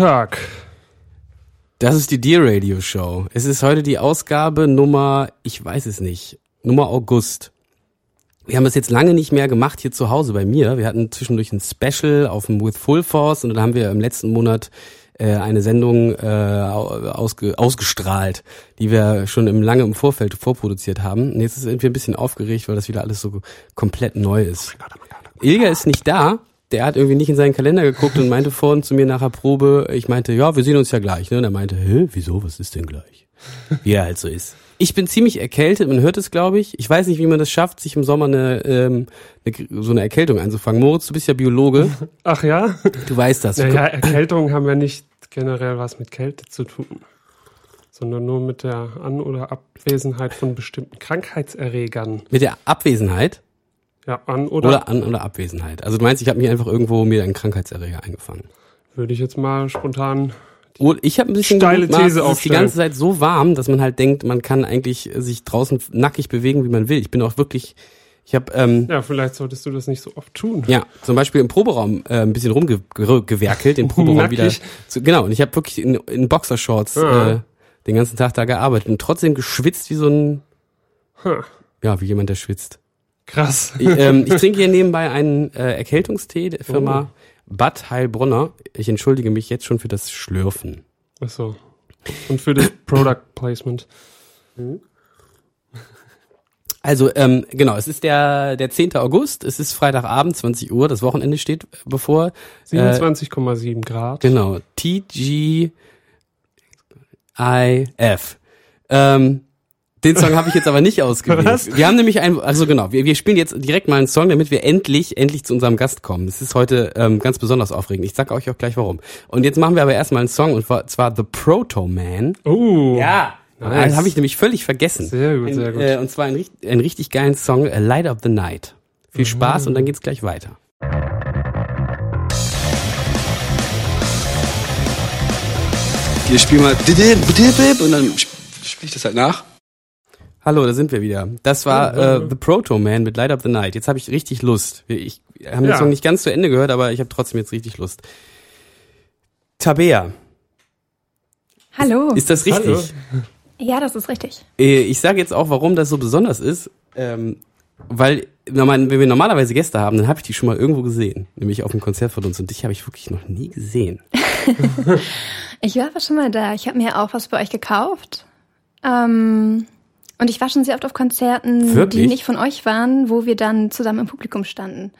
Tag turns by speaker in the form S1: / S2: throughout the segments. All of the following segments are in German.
S1: Tag.
S2: Das ist die Dear Radio Show. Es ist heute die Ausgabe Nummer, ich weiß es nicht, Nummer August. Wir haben das jetzt lange nicht mehr gemacht hier zu Hause bei mir. Wir hatten zwischendurch ein Special auf dem With Full Force und dann haben wir im letzten Monat äh, eine Sendung äh, ausge, ausgestrahlt, die wir schon im lange im Vorfeld vorproduziert haben. Und jetzt sind wir ein bisschen aufgeregt, weil das wieder alles so komplett neu ist. Ilga ist nicht da. Der hat irgendwie nicht in seinen Kalender geguckt und meinte vorhin zu mir nach der Probe, ich meinte, ja, wir sehen uns ja gleich. Ne? Und er meinte, hä, wieso, was ist denn gleich? Wie er halt so ist. Ich bin ziemlich erkältet, man hört es, glaube ich. Ich weiß nicht, wie man das schafft, sich im Sommer eine, ähm, eine, so eine Erkältung einzufangen. Moritz, du bist ja Biologe.
S1: Ach ja?
S2: Du weißt das.
S1: Naja, Erkältungen haben ja nicht generell was mit Kälte zu tun, sondern nur mit der An- oder Abwesenheit von bestimmten Krankheitserregern.
S2: Mit der Abwesenheit?
S1: Ja, an oder,
S2: Oder An- oder Abwesenheit. Also du meinst, ich habe mich einfach irgendwo mir einen Krankheitserreger eingefangen.
S1: würde ich jetzt mal spontan.
S2: Ich habe ein bisschen
S1: Steile
S2: gemutmaßt,
S1: These
S2: es ist die ganze Zeit so warm, dass man halt denkt, man kann eigentlich sich draußen nackig bewegen, wie man will. Ich bin auch wirklich, ich habe ähm,
S1: Ja, vielleicht solltest du das nicht so oft tun.
S2: Ja, zum Beispiel im Proberaum äh, ein bisschen rumgewerkelt, den Proberaum wieder. Zu, genau, und ich habe wirklich in, in Boxershorts
S1: Ah.
S2: äh, den ganzen Tag da gearbeitet und trotzdem geschwitzt wie so ein,
S1: Hm,
S2: ja, wie jemand, der schwitzt.
S1: Krass.
S2: Ich, ähm, ich trinke hier nebenbei einen äh, Erkältungstee der Firma Bad Heilbronner. Ich entschuldige mich jetzt schon für das Schlürfen.
S1: Ach so. Und für das Product Placement.
S2: Also, ähm, genau, es ist der, der 10. August, es ist Freitagabend, 20 Uhr, das Wochenende steht bevor.
S1: 27,7 Grad.
S2: Genau, TGIF. Ähm, den Song habe ich jetzt aber nicht ausgewählt.
S1: Was?
S2: Wir haben nämlich ein, also genau, wir, wir spielen jetzt direkt mal einen Song, damit wir endlich, endlich zu unserem Gast kommen. Es ist heute ähm, ganz besonders aufregend. Ich sag euch auch gleich warum. Und jetzt machen wir aber erstmal einen Song und zwar The Proto Man.
S1: Oh.
S2: Ja.
S1: Nice.
S2: Das habe ich nämlich völlig vergessen.
S1: Sehr gut,
S2: Ein,
S1: sehr gut.
S2: Äh, und zwar einen, einen richtig geilen Song, A Light of the Night. Viel Spaß und dann geht's gleich weiter.
S3: Hier spiel mal und dann spiele ich das halt nach.
S2: Hallo, da sind wir wieder. Das war äh, The Proto Man mit Light of the Night. Jetzt habe ich richtig Lust. Ich habe den
S1: Ja.
S2: Song nicht ganz zu Ende gehört, aber ich habe trotzdem jetzt richtig Lust. Tabea,
S4: Hallo.
S2: ist das richtig?
S1: Hallo.
S4: ja, das ist richtig.
S2: Äh, Ich sage jetzt auch, warum das so besonders ist. Ähm, weil, wenn wir normalerweise Gäste haben, dann habe ich die schon mal irgendwo gesehen. Nämlich auf einem Konzert von uns. Und dich habe ich wirklich noch nie gesehen.
S4: Ich war aber schon mal da. Ich habe mir auch was bei euch gekauft. Ähm, und ich war schon sehr oft auf Konzerten,
S2: Wirklich?
S4: die nicht von euch waren, wo wir dann zusammen im Publikum standen.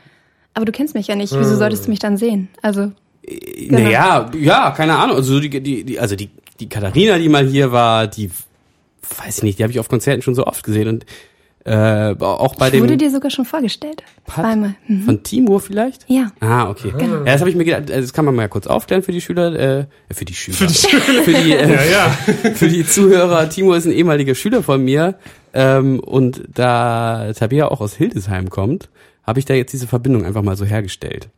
S4: Aber du kennst mich ja nicht. Wieso solltest du mich dann sehen? Also,
S2: Äh, Naja, ja, keine Ahnung. Also die, die, die, also die, die Katharina, die mal hier war, die, weiß ich nicht, die habe ich auf Konzerten schon so oft gesehen. Und äh, auch bei
S4: ich
S2: dem
S4: wurde dir sogar schon vorgestellt.
S2: Pat-
S4: Zweimal. Mhm.
S2: von Timur vielleicht.
S4: Ja.
S2: Ah, okay. Ja, das habe ich mir gedacht, also das kann man mal kurz aufklären für die Schüler, äh, für die Schüler. Für die, für die, äh,
S1: Ja, ja.
S2: für die Zuhörer. Timur ist ein ehemaliger Schüler von mir. Ähm, und da Tabea auch aus Hildesheim kommt, habe ich da jetzt diese Verbindung einfach mal so hergestellt.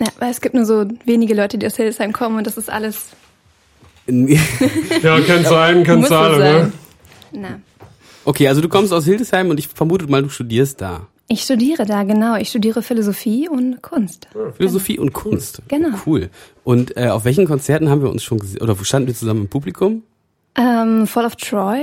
S4: ja. Weil es gibt nur so wenige Leute, die aus Hildesheim kommen und das ist alles.
S1: Ja, kann sein, kann sein, ne?
S4: Na.
S2: Okay, also du kommst aus Hildesheim und ich vermute mal, du studierst da.
S4: Ich studiere da, genau. Ich studiere Philosophie und Kunst.
S2: Philosophie und Kunst.
S4: Genau.
S2: Cool. Und äh, auf welchen Konzerten haben wir uns schon gesehen? Oder wo standen wir zusammen im Publikum?
S4: Ähm, Fall of Troy.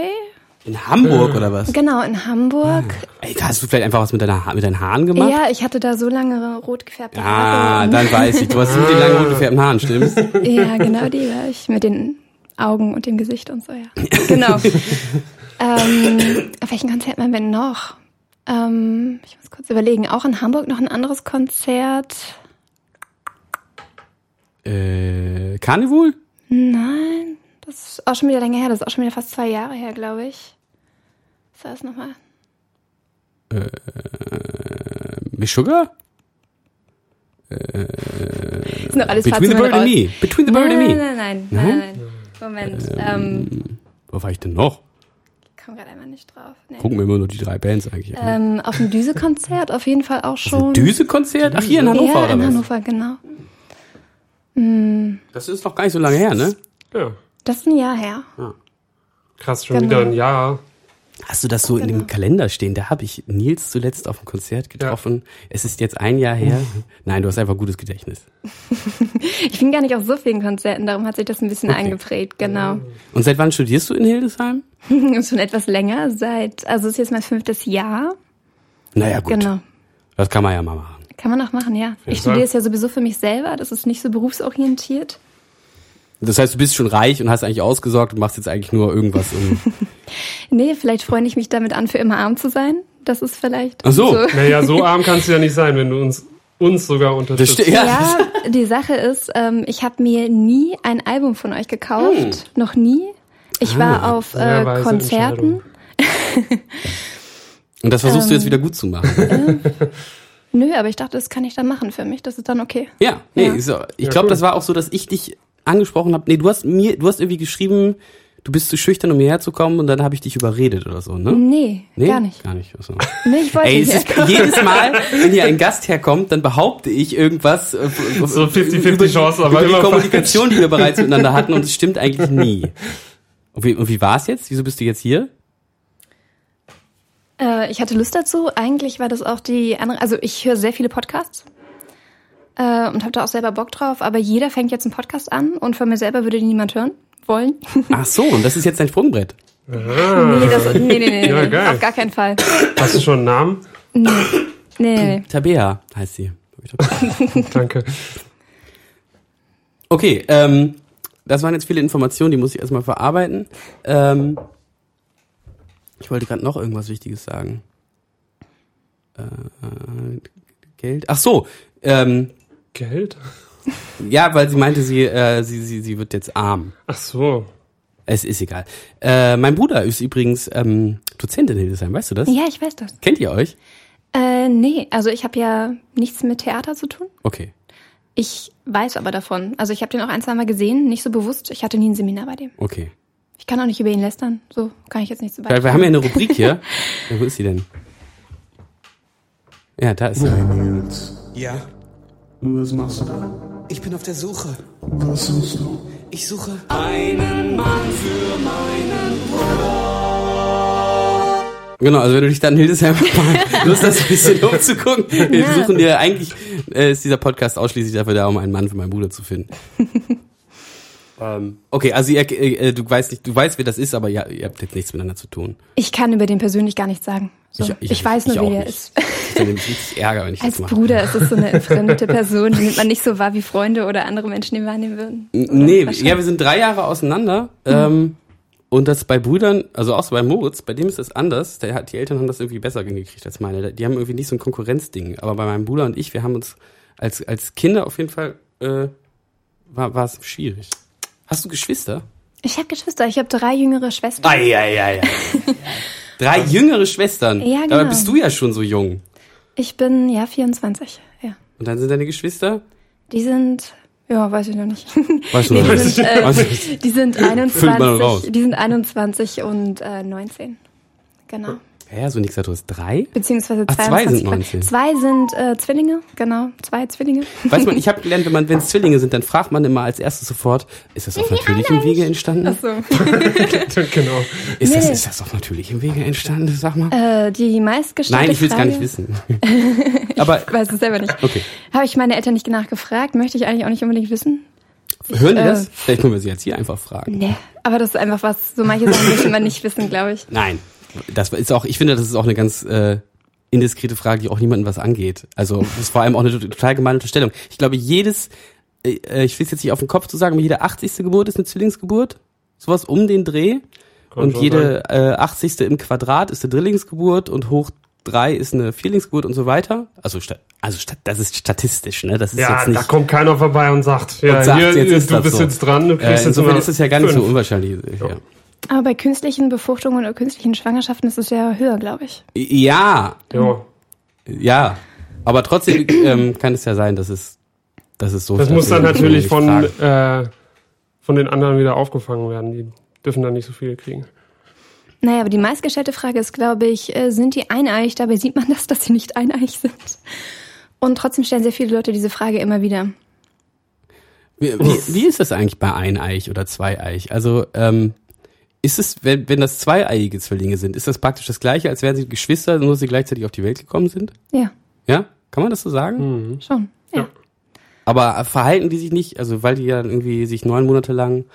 S2: In Hamburg oder was?
S4: Genau, in Hamburg.
S2: Ey, hast du vielleicht einfach was mit, deiner ha mit deinen Haaren gemacht?
S4: Ja, ich hatte da so lange rot gefärbte
S2: Ah,
S4: Haare. und-
S2: dann weiß ich. Du hast mit den langen rot gefärbten Haaren, stimmt's?
S4: Ja, genau die war ich. Mit den Augen und dem Gesicht und so, ja. Genau. ähm, auf welchen Konzert waren wir noch? Ähm, ich muss kurz überlegen. Auch in Hamburg noch ein anderes Konzert.
S2: Äh, Carnival?
S4: Nein, das ist auch schon wieder länger her. Das ist auch schon wieder fast zwei Jahre her, glaube ich. Was war das nochmal?
S2: Miss Sugar?
S4: Sind doch alles
S2: Between the Bird and. Me. Between the Bird and
S4: Nein,
S2: Me.
S4: nein, nein, nein, nein, nein. Moment, ähm,
S2: Wo war ich denn noch?
S4: Ich komme gerade einmal nicht drauf. Nee.
S2: Gucken wir immer nur die drei Bands eigentlich an.
S4: Ähm, auf dem Düse-Konzert auf jeden Fall auch schon.
S2: Düse-Konzert? Ach, hier in Hannover
S4: ja,
S2: oder
S4: in
S2: was?
S4: Hannover, genau.
S2: Das ist noch gar nicht so lange her, ne?
S1: Ja.
S4: Das ist ein Jahr her.
S1: Krass, schon
S4: Genau.
S1: wieder ein Jahr.
S2: Hast du das so in dem Kalender stehen? Da habe ich Nils zuletzt auf dem Konzert getroffen. Es ist jetzt ein Jahr her. Nein, du hast einfach gutes Gedächtnis.
S4: Ich bin gar nicht auf so vielen Konzerten, darum hat sich das ein bisschen
S2: Okay.
S4: eingeprägt, genau.
S2: Und seit wann studierst du in Hildesheim?
S4: Schon etwas länger, seit, also es ist jetzt mein fünftes Jahr.
S2: Naja, gut.
S4: Genau.
S2: Das kann man ja mal machen.
S4: Kann man auch machen, ja. Ich studiere es ja sowieso für mich selber, das ist nicht so berufsorientiert.
S2: Das heißt, du bist schon reich und hast eigentlich ausgesorgt und machst jetzt eigentlich nur irgendwas. Um
S4: Nee, vielleicht freue ich mich damit an, für immer arm zu sein. Das ist vielleicht.
S2: Ach so.
S1: Naja, so arm kannst du ja nicht sein, wenn du uns, uns sogar unterstützt.
S2: ja.
S4: Ja, die Sache ist, ähm, ich habe mir nie ein Album von euch gekauft. Noch nie. Ich war
S2: Ah,
S4: auf
S1: sehr
S4: äh, Konzerten.
S2: Und das versuchst
S4: Ähm.
S2: du jetzt wieder gut zu machen.
S4: Nö, aber ich dachte, das kann ich dann machen für mich. Das ist dann okay.
S2: Ja, nee,
S4: Ja.
S2: so- ich
S1: Ja,
S2: glaube,
S1: cool.
S2: das war auch so, dass ich dich angesprochen habe. Nee, du hast mir, du hast irgendwie geschrieben, du bist zu schüchtern, um hierher zu kommen und dann habe ich dich überredet oder so, ne?
S4: Nee,
S2: Nee?
S4: gar nicht.
S2: Gar nicht. Achso.
S4: Nee, ich wollte
S2: Ey,
S4: nicht.
S2: es ist jedes Mal, wenn hier ein Gast herkommt, dann behaupte ich irgendwas. äh,
S1: So 50-50
S2: über die-
S1: Chance, aber
S2: über die Kommunikation, die wir bereits miteinander hatten und es stimmt eigentlich nie. Und wie, und wie war es jetzt? Wieso bist du jetzt hier?
S4: Äh, ich hatte Lust dazu. Eigentlich war das auch die andere. Also ich höre sehr viele Podcasts äh, und habe da auch selber Bock drauf. Aber jeder fängt jetzt einen Podcast an und von mir selber würde den niemand hören wollen.
S2: Ach so, und das ist jetzt dein Sprungbrett.
S4: nee, das, nee, nee, nee, nee,
S1: Ja,
S4: nee, auf gar keinen Fall.
S1: Hast du schon einen Namen?
S4: Nee, nee, nee.
S2: Tabea heißt sie.
S1: Danke.
S2: Okay, ähm, das waren jetzt viele Informationen, die muss ich erstmal verarbeiten. Ähm, ich wollte gerade noch irgendwas Wichtiges sagen. Äh, Geld? Ach so, ähm,
S1: Geld?
S2: Ja, weil sie meinte, sie, äh, sie, sie, sie wird jetzt arm.
S1: Ach so.
S2: Es ist egal. Äh, mein Bruder ist übrigens ähm, Dozent in Hildesheim, weißt du das?
S4: Ja, ich weiß das.
S2: Kennt ihr euch?
S4: Äh, nee, also ich habe ja nichts mit Theater zu tun.
S2: Okay,
S4: Ich weiß aber davon. Also ich habe den auch ein, zwei Mal gesehen, nicht so bewusst. Ich hatte nie ein Seminar bei dem.
S2: okay.
S4: Ich kann auch nicht über ihn lästern. So kann ich jetzt nicht so
S2: Weil wir haben ja eine Rubrik hier. ja, wo ist sie denn? Ja, da ist sie.
S3: Ja,
S5: was machst du da?
S3: Ich bin auf der Suche.
S5: Was suchst du?
S3: Ich suche
S2: Genau, also wenn du dich dann in Hildesheim mal Lust hast, ein bisschen umzugucken. Wir
S4: Ja.
S2: suchen dir eigentlich, äh, ist dieser Podcast ausschließlich dafür da, um einen Mann für meinen Bruder zu finden. ähm, okay, also ihr, äh, du weißt nicht, du weißt, wer das ist, aber ja, ihr habt jetzt nichts miteinander zu tun.
S4: Ich kann über den persönlich gar nichts sagen. So, ich, weiß nur,
S2: auch
S4: wie er ist.
S2: Ich nämlich richtig Ärger, wenn ich
S4: Als
S2: das mache.
S4: Bruder ist es so eine entfremdete Person, die nimmt man nicht so wahr wie Freunde oder andere Menschen, die wahrnehmen würden. Oder
S2: Nee, ja, wir sind drei Jahre auseinander. Ähm, und das bei Brüdern, also auch so bei Moritz, bei dem ist das anders. Der hat, die Eltern haben das irgendwie besser hingekriegt als meine. Die haben irgendwie nicht so ein Konkurrenzding. Aber bei meinem Bruder und ich, wir haben uns als, als Kinder auf jeden Fall, äh, war, war es schwierig. Hast du Geschwister?
S4: Ich habe Geschwister, ich habe drei jüngere Schwestern.
S2: Eieiei. Drei jüngere Schwestern.
S4: Ja,
S2: Dabei
S4: genau.
S2: bist du ja schon so jung.
S4: Ich bin, ja, 24. Ja.
S2: Und dann sind deine Geschwister?
S4: Die sind, ja, weiß ich noch nicht.
S2: Weißt du
S4: Nee, die, sind, äh, die sind
S2: Füllt man raus.
S4: 21, die sind 21 und äh, 19. Genau.
S2: Ja, so nix, du hast drei?
S4: Beziehungsweise
S2: Ach, zwei
S4: 22.
S2: sind 19.
S4: Zwei sind äh, Zwillinge, genau. Zwei Zwillinge.
S2: Weiß man, ich habe gelernt, wenn man, wenn es Zwillinge sind, dann fragt man immer als erstes sofort, ist das auf natürlichem Wege entstanden?
S4: Ach so.
S1: genau.
S2: Ist, das,
S4: Nee.
S2: ist das auf natürlichem Wege entstanden, sag mal?
S4: Äh, die meistgestellte
S2: Nein, ich will es gar nicht wissen. Aber
S4: Ich weiß es selber nicht.
S2: okay.
S4: Habe ich meine Eltern nicht nachgefragt, möchte ich eigentlich auch nicht unbedingt wissen.
S2: Hören die
S4: äh,
S2: das? Vielleicht können wir sie jetzt hier einfach fragen.
S4: Nee, aber das ist einfach was, so manche Sachen möchte man nicht wissen, glaube ich.
S2: Nein. Das ist auch, ich finde, das ist auch eine ganz äh, indiskrete Frage, die auch niemandem was angeht. Also das ist vor allem auch eine total gemeine Unterstellung. Ich glaube, jedes, äh, äh, ich will es jetzt nicht auf den Kopf zu sagen, aber jede 80. Geburt ist eine Zwillingsgeburt. Sowas um den Dreh.
S1: Kann
S2: und jede äh, 80. im Quadrat ist eine Drillingsgeburt und hoch drei ist eine Vierlingsgeburt und so weiter. Also, sta also das ist statistisch, ne? Das ist
S1: Ja,
S2: jetzt nicht.
S1: da kommt keiner vorbei und sagt, ja,
S2: und sagt,
S1: hier,
S2: jetzt
S1: du bist
S2: so.
S1: jetzt dran, du
S2: äh,
S1: kriegst jetzt
S2: insofern ist es ja gar nicht so
S1: fünf.
S2: unwahrscheinlich. Ja.
S4: Aber bei künstlichen Befruchtungen oder künstlichen Schwangerschaften ist es ja höher, glaube ich.
S2: ja,
S1: Ja,
S2: ja. Aber trotzdem ähm, kann es ja sein, dass es, dass es so
S1: das muss dann natürlich von, äh, von den anderen wieder aufgefangen werden. Die dürfen dann nicht so viel kriegen.
S4: Naja, aber die meistgestellte Frage ist, glaube ich, äh, sind die eineich? Dabei sieht man das, dass sie nicht eineich sind. Und trotzdem stellen sehr viele Leute diese Frage immer wieder.
S2: Wie, wie, wie ist das eigentlich bei Eineich oder Zweieich? Also, ähm, Ist es, wenn, wenn das zweieiige Zwillinge sind, ist das praktisch das gleiche, als wären sie Geschwister, nur dass sie gleichzeitig auf die Welt gekommen sind?
S4: Ja,
S2: Ja? Kann man das so sagen?
S4: schon. Ja.
S1: Ja.
S2: Aber verhalten die sich nicht, also weil die ja irgendwie sich neun Monate lang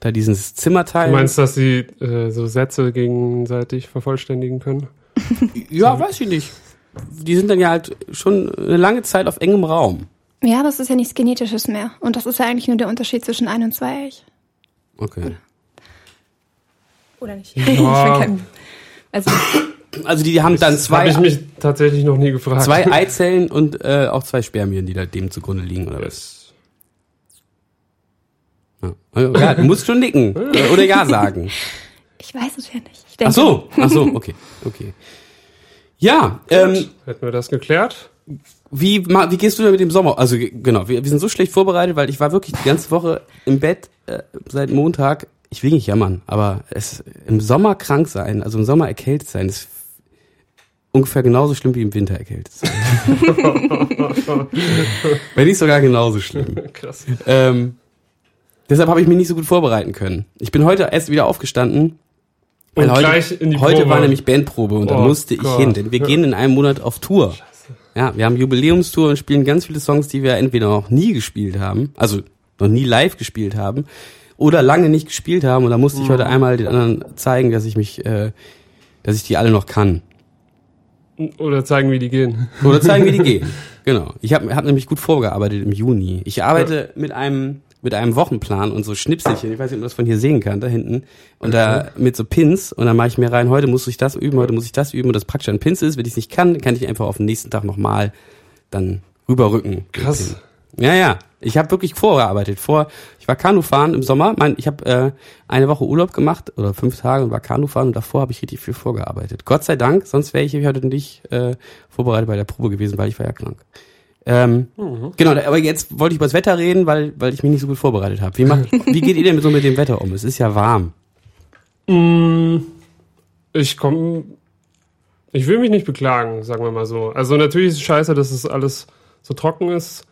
S2: da dieses Zimmer
S1: Du
S2: teilen?
S1: meinst, dass sie äh, so Sätze gegenseitig vervollständigen können?
S2: ja, weiß ich nicht. Die sind dann ja halt schon eine lange Zeit auf engem Raum.
S4: Ja, aber es ist ja nichts Genetisches mehr. Und das ist ja eigentlich nur der Unterschied zwischen ein und zweieich.
S2: Okay.
S4: Oder nicht?
S1: Ja.
S4: Ich bin kein, also,
S2: Also die haben dann
S1: Das habe
S2: zwei,
S1: ich mich tatsächlich noch nie gefragt.
S2: zwei Eizellen und äh, auch zwei Spermien, die da dem zugrunde liegen, oder was?
S1: Das-
S2: Ja, ja du musst schon nicken oder ja sagen.
S4: ich weiß es ja nicht. Ich denke,
S2: Ach so, ach so, okay, okay. Ja, ähm,
S1: Hätten wir das geklärt?
S2: wie, wie gehst du denn mit dem Sommer? Also ge- genau, wir, wir sind so schlecht vorbereitet, weil ich war wirklich die ganze Woche im Bett äh, seit Montag. Ich will nicht jammern, aber es im Sommer krank sein, also im Sommer erkältet sein, ist ungefähr genauso schlimm wie im Winter erkältet sein. Wenn nicht sogar genauso schlimm.
S1: Krass.
S2: Ähm, deshalb habe ich mich nicht so gut vorbereiten können. Ich bin heute erst wieder aufgestanden. Weil
S1: Und
S2: heute,
S1: gleich in die
S2: heute
S1: Probe.
S2: war nämlich Bandprobe und da
S1: Oh
S2: musste ich
S1: Gott.
S2: hin, denn wir
S1: Ja.
S2: gehen in einem Monat auf Tour. Ja, wir haben Jubiläumstour und spielen ganz viele Songs, die wir entweder noch nie gespielt haben, also noch nie live gespielt haben, oder lange nicht gespielt haben. Und da musste ich
S1: Mhm.
S2: heute einmal den anderen zeigen, dass ich mich, äh, dass ich die alle noch kann.
S1: Oder zeigen, wie die gehen.
S2: Oder zeigen, wie die gehen. Genau. Ich habe hab nämlich gut vorgearbeitet im Juni. Ich arbeite mit einem mit einem Wochenplan und so Schnipselchen. Ich weiß nicht, ob man das von hier sehen kann, da hinten. Und da mit so Pins. Und dann mache ich mir rein, heute muss ich das üben, heute muss ich das üben. Und das praktisch an Pins ist. Wenn ich es nicht kann, kann ich einfach auf den nächsten Tag nochmal dann rüberrücken.
S1: Krass.
S2: Ja, ja. Ich habe wirklich vorgearbeitet. Vor, ich war Kanufahren im Sommer. Mein, ich habe äh, eine Woche Urlaub gemacht oder fünf Tage und war Kanufahren und davor habe ich richtig viel vorgearbeitet. Gott sei Dank, sonst wäre ich heute nicht äh, vorbereitet bei der Probe gewesen, weil ich war ja krank. Ähm, Genau, aber jetzt wollte ich über das Wetter reden, weil, weil ich mich nicht so gut vorbereitet habe. Wie, macht, wie geht ihr denn so mit dem Wetter um? Es ist ja warm.
S1: Mm, Ich komme. Ich will mich nicht beklagen, sagen wir mal so. Also natürlich ist es scheiße, dass es alles so trocken ist.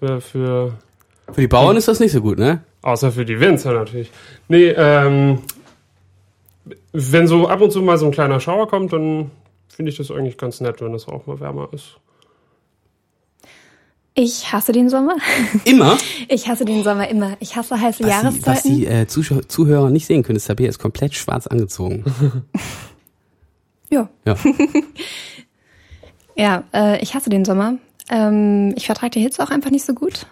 S1: Wäre für.
S2: Für die Bauern ist das nicht so gut, ne?
S1: Außer für die Winzer natürlich. Nee, ähm. Wenn so ab und zu mal so ein kleiner Schauer kommt, dann finde ich das eigentlich ganz nett, wenn das auch mal wärmer ist.
S4: ich hasse den Sommer.
S2: Immer.
S4: Ich hasse den Sommer immer. Ich hasse heiße
S2: Was die, was
S4: Jahreszeiten.
S2: die äh, Zuschau Zuhörer nicht sehen können, ist Tabea ist komplett schwarz angezogen.
S4: ja.
S2: Ja.
S4: Ja, äh, ich hasse den Sommer. Ähm, ich vertrage die Hitze auch einfach nicht so gut.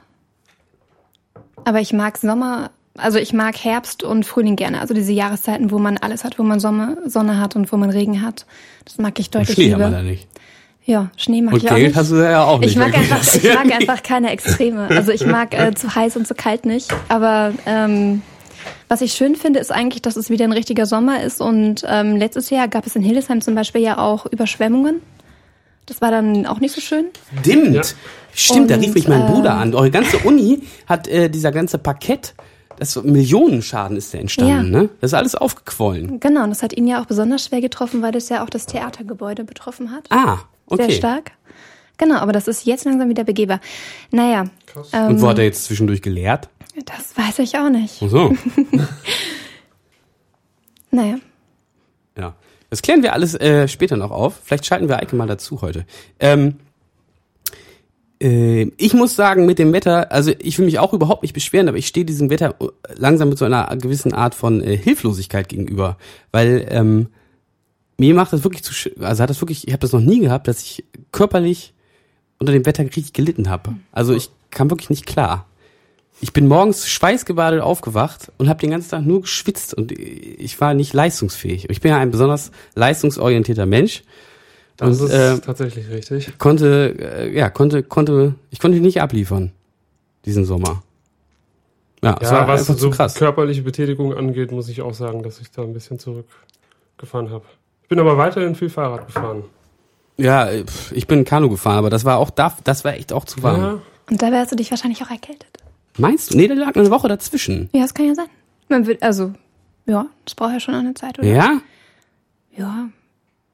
S4: Aber ich mag Sommer, also ich mag Herbst und Frühling gerne. Also diese Jahreszeiten, wo man alles hat, wo man Sommer, Sonne hat und wo man Regen hat. Das mag ich deutlich
S2: Schnee haben wir
S4: lieber.
S2: da nicht.
S4: Ja, Schnee mag
S2: Und
S4: ich auch
S2: Geld
S4: nicht.
S2: hast du ja auch nicht.
S4: Ich mag, einfach, ich mag einfach keine Extreme. Also ich mag äh, zu heiß und zu kalt nicht. Aber ähm, was ich schön finde, ist eigentlich, dass es wieder ein richtiger Sommer ist. Und ähm, letztes Jahr gab es in Hildesheim zum Beispiel ja auch Überschwemmungen. Das war dann auch nicht so schön.
S2: Stimmt.
S1: Ja.
S2: Stimmt, da
S4: Und,
S2: rief mich mein
S4: äh,
S2: Bruder an. Eure ganze Uni hat äh, dieser ganze Parkett, das so Millionenschaden ist da entstanden,
S4: Ja.
S2: ne? Das ist alles aufgequollen.
S4: Genau, und das hat ihn ja auch besonders schwer getroffen, weil das ja auch das Theatergebäude betroffen hat.
S2: Ah, okay.
S4: Sehr stark. Genau, aber das ist jetzt langsam wieder begehbar. Naja, ähm,
S2: Und wo hat er jetzt zwischendurch gelehrt?
S4: das weiß ich auch nicht.
S2: Ach so.
S4: Naja.
S2: Ja. Das klären wir alles äh, später noch auf. Vielleicht schalten wir Eike mal dazu heute. Ähm, äh, ich muss sagen, mit dem Wetter, also ich will mich auch überhaupt nicht beschweren, aber ich stehe diesem Wetter äh, langsam mit so einer gewissen Art von äh, Hilflosigkeit gegenüber. Weil ähm, mir macht das wirklich zu, also hat das wirklich, ich habe das noch nie gehabt, dass ich körperlich unter dem Wetter richtig gelitten habe. Also ich kam wirklich nicht klar. Ich bin morgens schweißgebadet aufgewacht und habe den ganzen Tag nur geschwitzt und ich war nicht leistungsfähig. Ich bin ja ein besonders leistungsorientierter Mensch.
S1: Das
S2: und
S1: ist
S2: äh,
S1: tatsächlich richtig.
S2: konnte, äh, ja, konnte, konnte, ich konnte nicht abliefern diesen Sommer. Ja, es
S1: Ja,
S2: war
S1: was so
S2: krass.
S1: körperliche Betätigung angeht, muss ich auch sagen, dass ich da ein bisschen zurückgefahren habe. Ich bin aber weiterhin viel Fahrrad gefahren.
S2: Ja, ich bin Kanu gefahren, aber das war auch da, das war echt auch zu warm.
S1: Ja,
S4: Und da wärst du dich wahrscheinlich auch erkältet.
S2: Meinst du? Nee, da lag eine Woche dazwischen.
S4: Ja, das kann ja sein. Man wird, also, ja, das braucht ja schon eine Zeit, oder?
S2: Ja?
S4: Ja.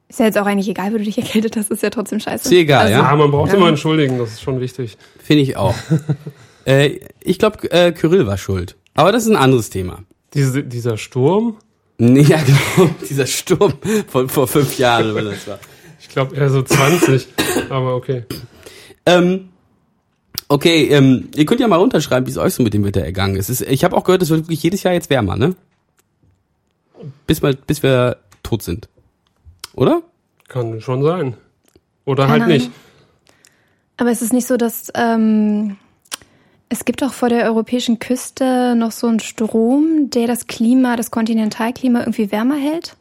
S4: Ist ja jetzt auch eigentlich egal, wo du dich erkältet hast, ist ja trotzdem scheiße.
S2: Ist egal,
S4: also,
S2: ja?
S1: Ah, man braucht
S4: Ja.
S1: immer entschuldigen, das ist schon wichtig.
S2: Finde ich auch. äh, ich glaube, äh, Kyrill war schuld. Aber das ist ein anderes Thema.
S1: Diese, dieser Sturm,
S2: Nee, ja, genau. Dieser Sturm von vor fünf Jahren, wenn das war.
S1: Ich glaube eher so 20, aber okay.
S2: Ähm, okay, ähm, ihr könnt ja mal runterschreiben, wie es euch so mit dem Wetter ergangen ist. Ist ich habe auch gehört, es wird wirklich jedes Jahr jetzt wärmer, ne? Bis, mal, bis wir tot sind. Oder?
S1: Kann schon sein. Oder
S4: Keine
S1: halt nicht.
S4: Ahnung. Aber es ist nicht so, dass ähm, es gibt auch vor der europäischen Küste noch so einen Strom, der das Klima, das Kontinentalklima irgendwie wärmer hält.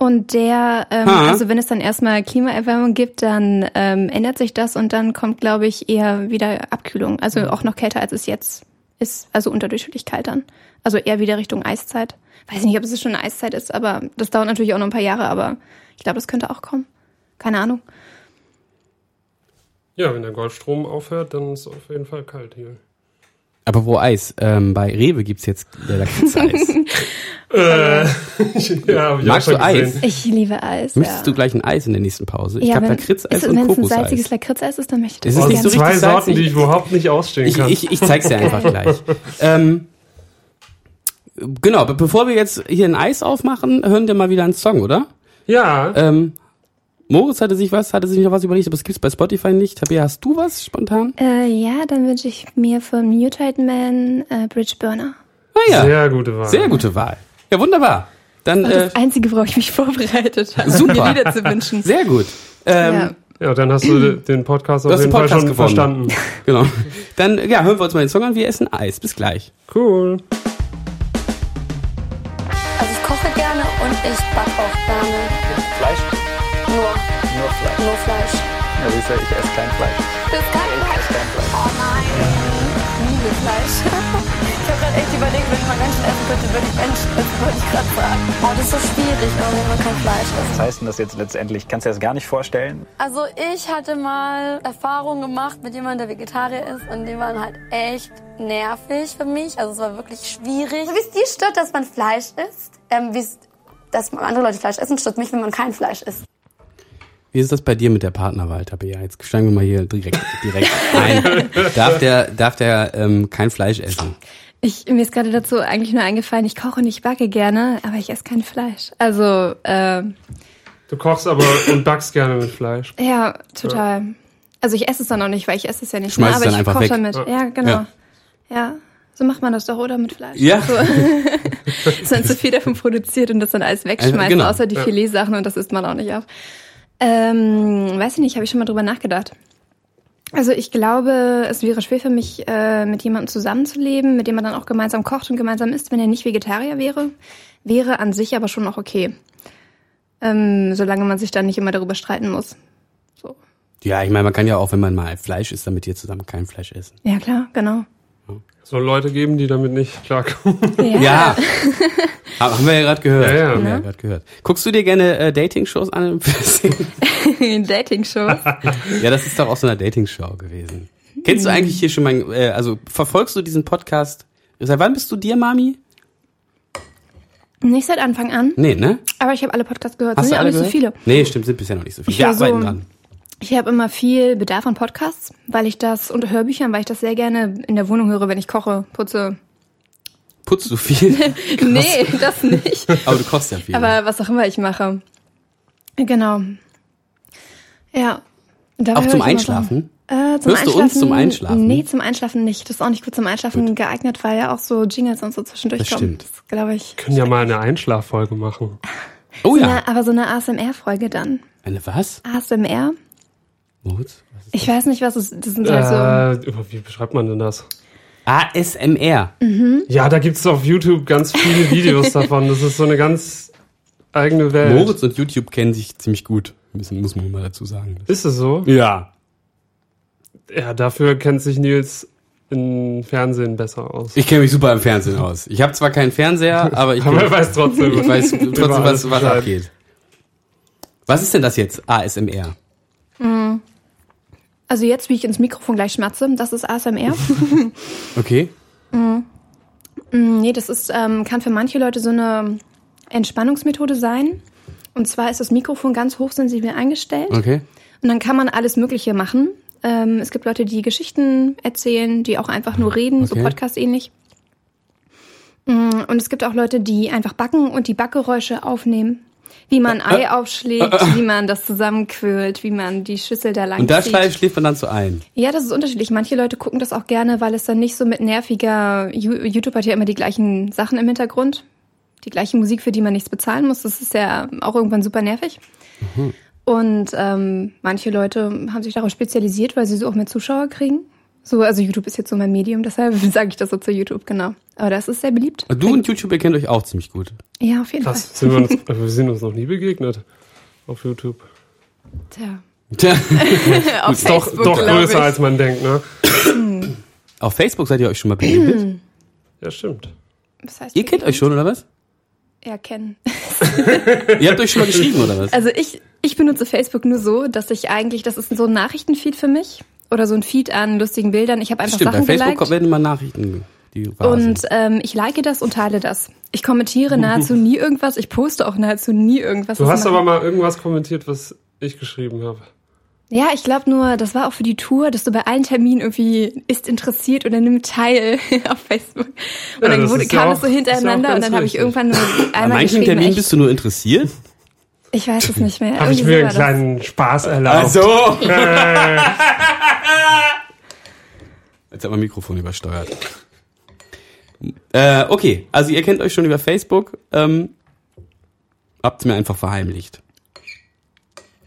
S4: Und der, ähm, also wenn es dann erstmal Klimaerwärmung gibt, dann ähm, ändert sich das und dann kommt, glaube ich, eher wieder Abkühlung. Also auch noch kälter, als es jetzt ist. Also unterdurchschnittlich kalt dann. Also eher wieder Richtung Eiszeit. Weiß nicht, ob es schon eine Eiszeit ist, aber das dauert natürlich auch noch ein paar Jahre, aber ich glaube, das könnte auch kommen. Keine Ahnung.
S1: Ja, wenn der Golfstrom aufhört, dann ist es auf jeden Fall kalt hier.
S2: Aber wo Eis? Ähm, bei Rewe gibt's jetzt äh, Lakritz-Eis.
S1: Äh, ja, hab ich
S2: Magst
S1: auch schon
S2: du Eis?
S1: gesehen.
S4: Ich liebe Eis.
S2: Möchtest
S4: ja.
S2: du gleich ein Eis in der nächsten Pause? Ich
S4: ja,
S2: hab
S4: wenn-
S2: Lakritz-Eis
S4: ist-
S2: und
S4: Wenn es ein
S2: Kokoseis.
S4: salziges Lakritzeis ist, dann möchte ich
S2: Es
S4: das
S2: ist nicht
S4: gerne.
S2: so
S1: Zwei
S2: richtig
S1: Sorten,
S2: salzig.
S1: die ich überhaupt nicht ausstehen
S2: Ich,
S1: kann.
S2: ich, ich zeig's dir einfach gleich. Ähm, genau, be- bevor wir jetzt hier ein Eis aufmachen, hören wir mal wieder einen Song, oder?
S1: ja,
S2: Ähm, Moritz hatte sich was, hatte sich noch was überlegt, aber es gibt's bei Spotify nicht. Tabea, hast du was spontan?
S4: Äh, ja, dann wünsche ich mir von Mutate Man äh, Bridge Burner.
S2: Ah ja, sehr,
S1: sehr gute Wahl.
S2: gute Wahl. Ja, wunderbar. Dann
S4: Und
S2: äh,
S4: das Einzige, worauf ich mich vorbereitet habe,
S2: Super.
S4: mir Lieder zu wünschen.
S2: sehr gut. Ähm,
S4: ja.
S1: Ja, dann hast du den Podcast auf jeden
S2: den
S1: Fall
S2: Podcast
S1: schon
S2: gewonnen.
S1: verstanden.
S2: Genau. Dann ja, hören wir uns mal den Song an. Wir essen Eis. Bis gleich.
S1: Cool.
S6: Also ich koche gerne und ich backe auch
S7: Ja, du, ich esse kein Fleisch.
S6: Das ist kein Fleisch.
S7: Kein Fleisch.
S6: Oh nein. Ich liebe Fleisch. Ich habe gerade echt überlegt, wenn ich mal Menschen essen könnte, würde ich Menschen essen, wollte ich gerade sagen. Oh, das ist so schwierig, wenn man kein Fleisch isst.
S7: Was heißt denn das jetzt letztendlich? Kannst du dir das gar nicht vorstellen?
S6: Also ich hatte mal Erfahrungen gemacht mit jemandem, der Vegetarier ist und die waren halt echt nervig für mich. Also es war wirklich schwierig. Wie es dir stört, dass man Fleisch isst, ähm, wie es, dass andere Leute Fleisch essen, stört mich, wenn man kein Fleisch isst.
S2: Wie ist das bei dir mit der Partnerwahl, Tabea? Jetzt steigen wir mal hier direkt, direkt ein. darf der, darf der ähm, kein Fleisch essen?
S4: Ich, mir ist gerade dazu eigentlich nur eingefallen, ich koche und ich backe gerne, aber ich esse kein Fleisch. Also, äh,
S1: Du kochst aber und backst gerne mit Fleisch.
S4: ja, total. Also ich esse es dann auch nicht, weil ich esse es ja nicht.
S2: Schmeiß
S4: ne?
S2: es
S4: aber
S2: dann
S4: ich
S2: einfach
S4: koche
S2: weg.
S4: damit. Ja, genau.
S2: Ja.
S4: Ja. So macht man das doch, oder? Mit Fleisch.
S2: Ja.
S4: So. ist dann zu viel davon produziert und das dann alles wegschmeißt,
S2: Also, genau.
S4: außer die Filetsachen und das isst man auch nicht auf. Ähm, weiß ich nicht, habe ich schon mal drüber nachgedacht. Also ich glaube, es wäre schwer für mich, äh, mit jemandem zusammenzuleben, mit dem man dann auch gemeinsam kocht und gemeinsam isst, wenn er nicht Vegetarier wäre. Wäre an sich aber schon auch okay. Ähm, solange man sich dann nicht immer darüber streiten muss. So.
S2: Ja, ich meine, man kann ja auch, wenn man mal Fleisch isst, dann mit dir zusammen kein Fleisch essen.
S4: Ja, klar, genau.
S1: soll Leute geben, die damit nicht klarkommen.
S2: Ja. Haben haben wir ja gerade gehört.
S1: Ja, ja.
S2: Haben wir ja
S4: Ne?
S2: gerade gehört. Guckst du dir gerne äh, Dating-Shows an?
S4: Dating-Shows.
S2: ja, das ist doch auch so eine Dating-Show gewesen. Kennst du eigentlich hier schon mein, äh, also verfolgst du diesen Podcast? Seit wann bist du dir, Mami?
S4: Nicht seit Anfang an,
S2: Nee, ne?
S4: aber ich habe alle Podcasts gehört.
S2: Hast
S4: sind
S2: du
S4: ja auch
S2: alle
S4: nicht so
S2: gehört?
S4: viele.
S2: Nee, stimmt, sind bisher noch nicht so viele.
S4: Ich
S2: Wir
S4: höre so-
S2: arbeiten dran.
S4: Ich habe immer viel Bedarf an Podcasts, weil ich das und Hörbüchern, weil ich das sehr gerne in der Wohnung höre, wenn ich koche, putze.
S2: Putzt du viel?
S4: Nee, das nicht.
S2: Aber du kochst ja viel.
S4: Aber was auch immer ich mache. Genau. Ja. Dabei
S2: auch zum Einschlafen?
S4: Äh, zum
S2: Hörst du uns zum Einschlafen?
S4: Nee, zum Einschlafen nicht. Das ist auch nicht gut zum Einschlafen geeignet, weil ja auch so Jingles und so zwischendurch
S2: Das
S4: kommen.
S2: stimmt.
S4: Das glaube ich.
S1: Können ja mal eine Einschlaffolge machen.
S2: Oh
S4: So
S2: ja.
S4: eine, aber so eine ASMR-Folge dann.
S2: Eine was?
S4: ASMR?
S2: Ist
S4: Ich weiß nicht, was es das sind halt so.
S1: Äh, wie beschreibt man denn das?
S2: ASMR.
S1: Ja, da gibt's auf YouTube ganz viele Videos davon. Das ist so eine ganz eigene Welt.
S2: Moritz und YouTube kennen sich ziemlich gut. Müssen, muss man mal dazu sagen.
S1: Ist es so?
S2: Ja.
S1: Ja, dafür kennt sich Nils im Fernsehen besser aus.
S2: Ich kenne mich super im Fernsehen aus. Ich habe zwar keinen Fernseher, aber ich,
S1: Aber er weiß trotzdem.
S2: ich weiß trotzdem, was, was abgeht. Was ist denn das jetzt? ASMR.
S4: Also jetzt, wie ich ins Mikrofon gleich schmatze, das ist ASMR.
S2: Okay.
S4: nee, das ist, ähm, kann für manche Leute so eine Entspannungsmethode sein. Und zwar ist das Mikrofon ganz hochsensibel eingestellt.
S2: Okay.
S4: Und dann kann man alles Mögliche machen. Ähm, es gibt Leute, die Geschichten erzählen, die auch einfach nur reden, so
S2: Okay.
S4: Podcast-ähnlich. Und es gibt auch Leute, die einfach backen und die Backgeräusche aufnehmen. Wie man ein Ei aufschlägt, wie man das zusammenquirlt, wie man die Schüssel da lang
S2: Und da
S4: zieht.
S2: schläft man dann so ein.
S4: Ja, das ist unterschiedlich. Manche Leute gucken das auch gerne, weil es dann nicht so mit nerviger, YouTube hat ja immer die gleichen Sachen im Hintergrund. Die gleiche Musik, für die man nichts bezahlen muss. Das ist ja auch irgendwann super nervig. Und ähm, manche Leute haben sich darauf spezialisiert, weil sie so auch mehr Zuschauer kriegen. So, also YouTube ist jetzt so mein Medium, deshalb sage ich das so zu YouTube, genau. Aber das ist sehr beliebt.
S2: Du und YouTube, ihr kennt euch auch ziemlich gut.
S4: Ja, auf jeden
S1: Krass, sind wir, uns, wir sind uns noch nie begegnet auf YouTube.
S4: Fall. Tja,
S2: Tja,
S4: auf
S1: Doch,
S4: Facebook,
S1: doch größer
S4: ich.
S1: als man denkt, ne?
S2: auf Facebook seid ihr euch schon mal begegnet?
S1: Ja, stimmt.
S4: Was heißt
S2: ihr kennt euch schon, oder was?
S4: Ja, kennen.
S2: Ihr habt euch schon mal geschrieben, oder was?
S4: Also ich, ich benutze Facebook nur so, dass ich eigentlich, das ist so ein Nachrichtenfeed für mich oder so ein Feed an lustigen Bildern. Ich habe einfach
S2: Stimmt, bei
S4: Sachen
S2: Facebook
S4: geliked
S2: werden immer Nachrichten, die
S4: und ähm, ich like das und teile das. Ich kommentiere nahezu nie irgendwas, ich poste auch nahezu nie irgendwas.
S1: Du hast aber mal irgendwas kommentiert, was ich geschrieben habe.
S4: Ja, ich glaube nur, das war auch für die Tour, dass du bei allen Terminen irgendwie ist interessiert oder nimm teil auf Facebook. Und
S1: Ja,
S4: dann wurde,
S1: ist ja
S4: kam
S1: auch-
S4: das so
S1: ist ja
S4: hintereinander und dann habe ich irgendwann nur
S2: An
S4: einmal
S2: manchen
S4: geschrieben,
S2: Terminen bist du nur interessiert.
S4: ich weiß es nicht mehr.
S1: Habe ich mir einen
S4: war das.
S1: kleinen Spaß erlaubt.
S2: so. Jetzt hat mein Mikrofon übersteuert. Äh, okay, also ihr kennt euch schon über Facebook. Ähm, habt mir einfach verheimlicht.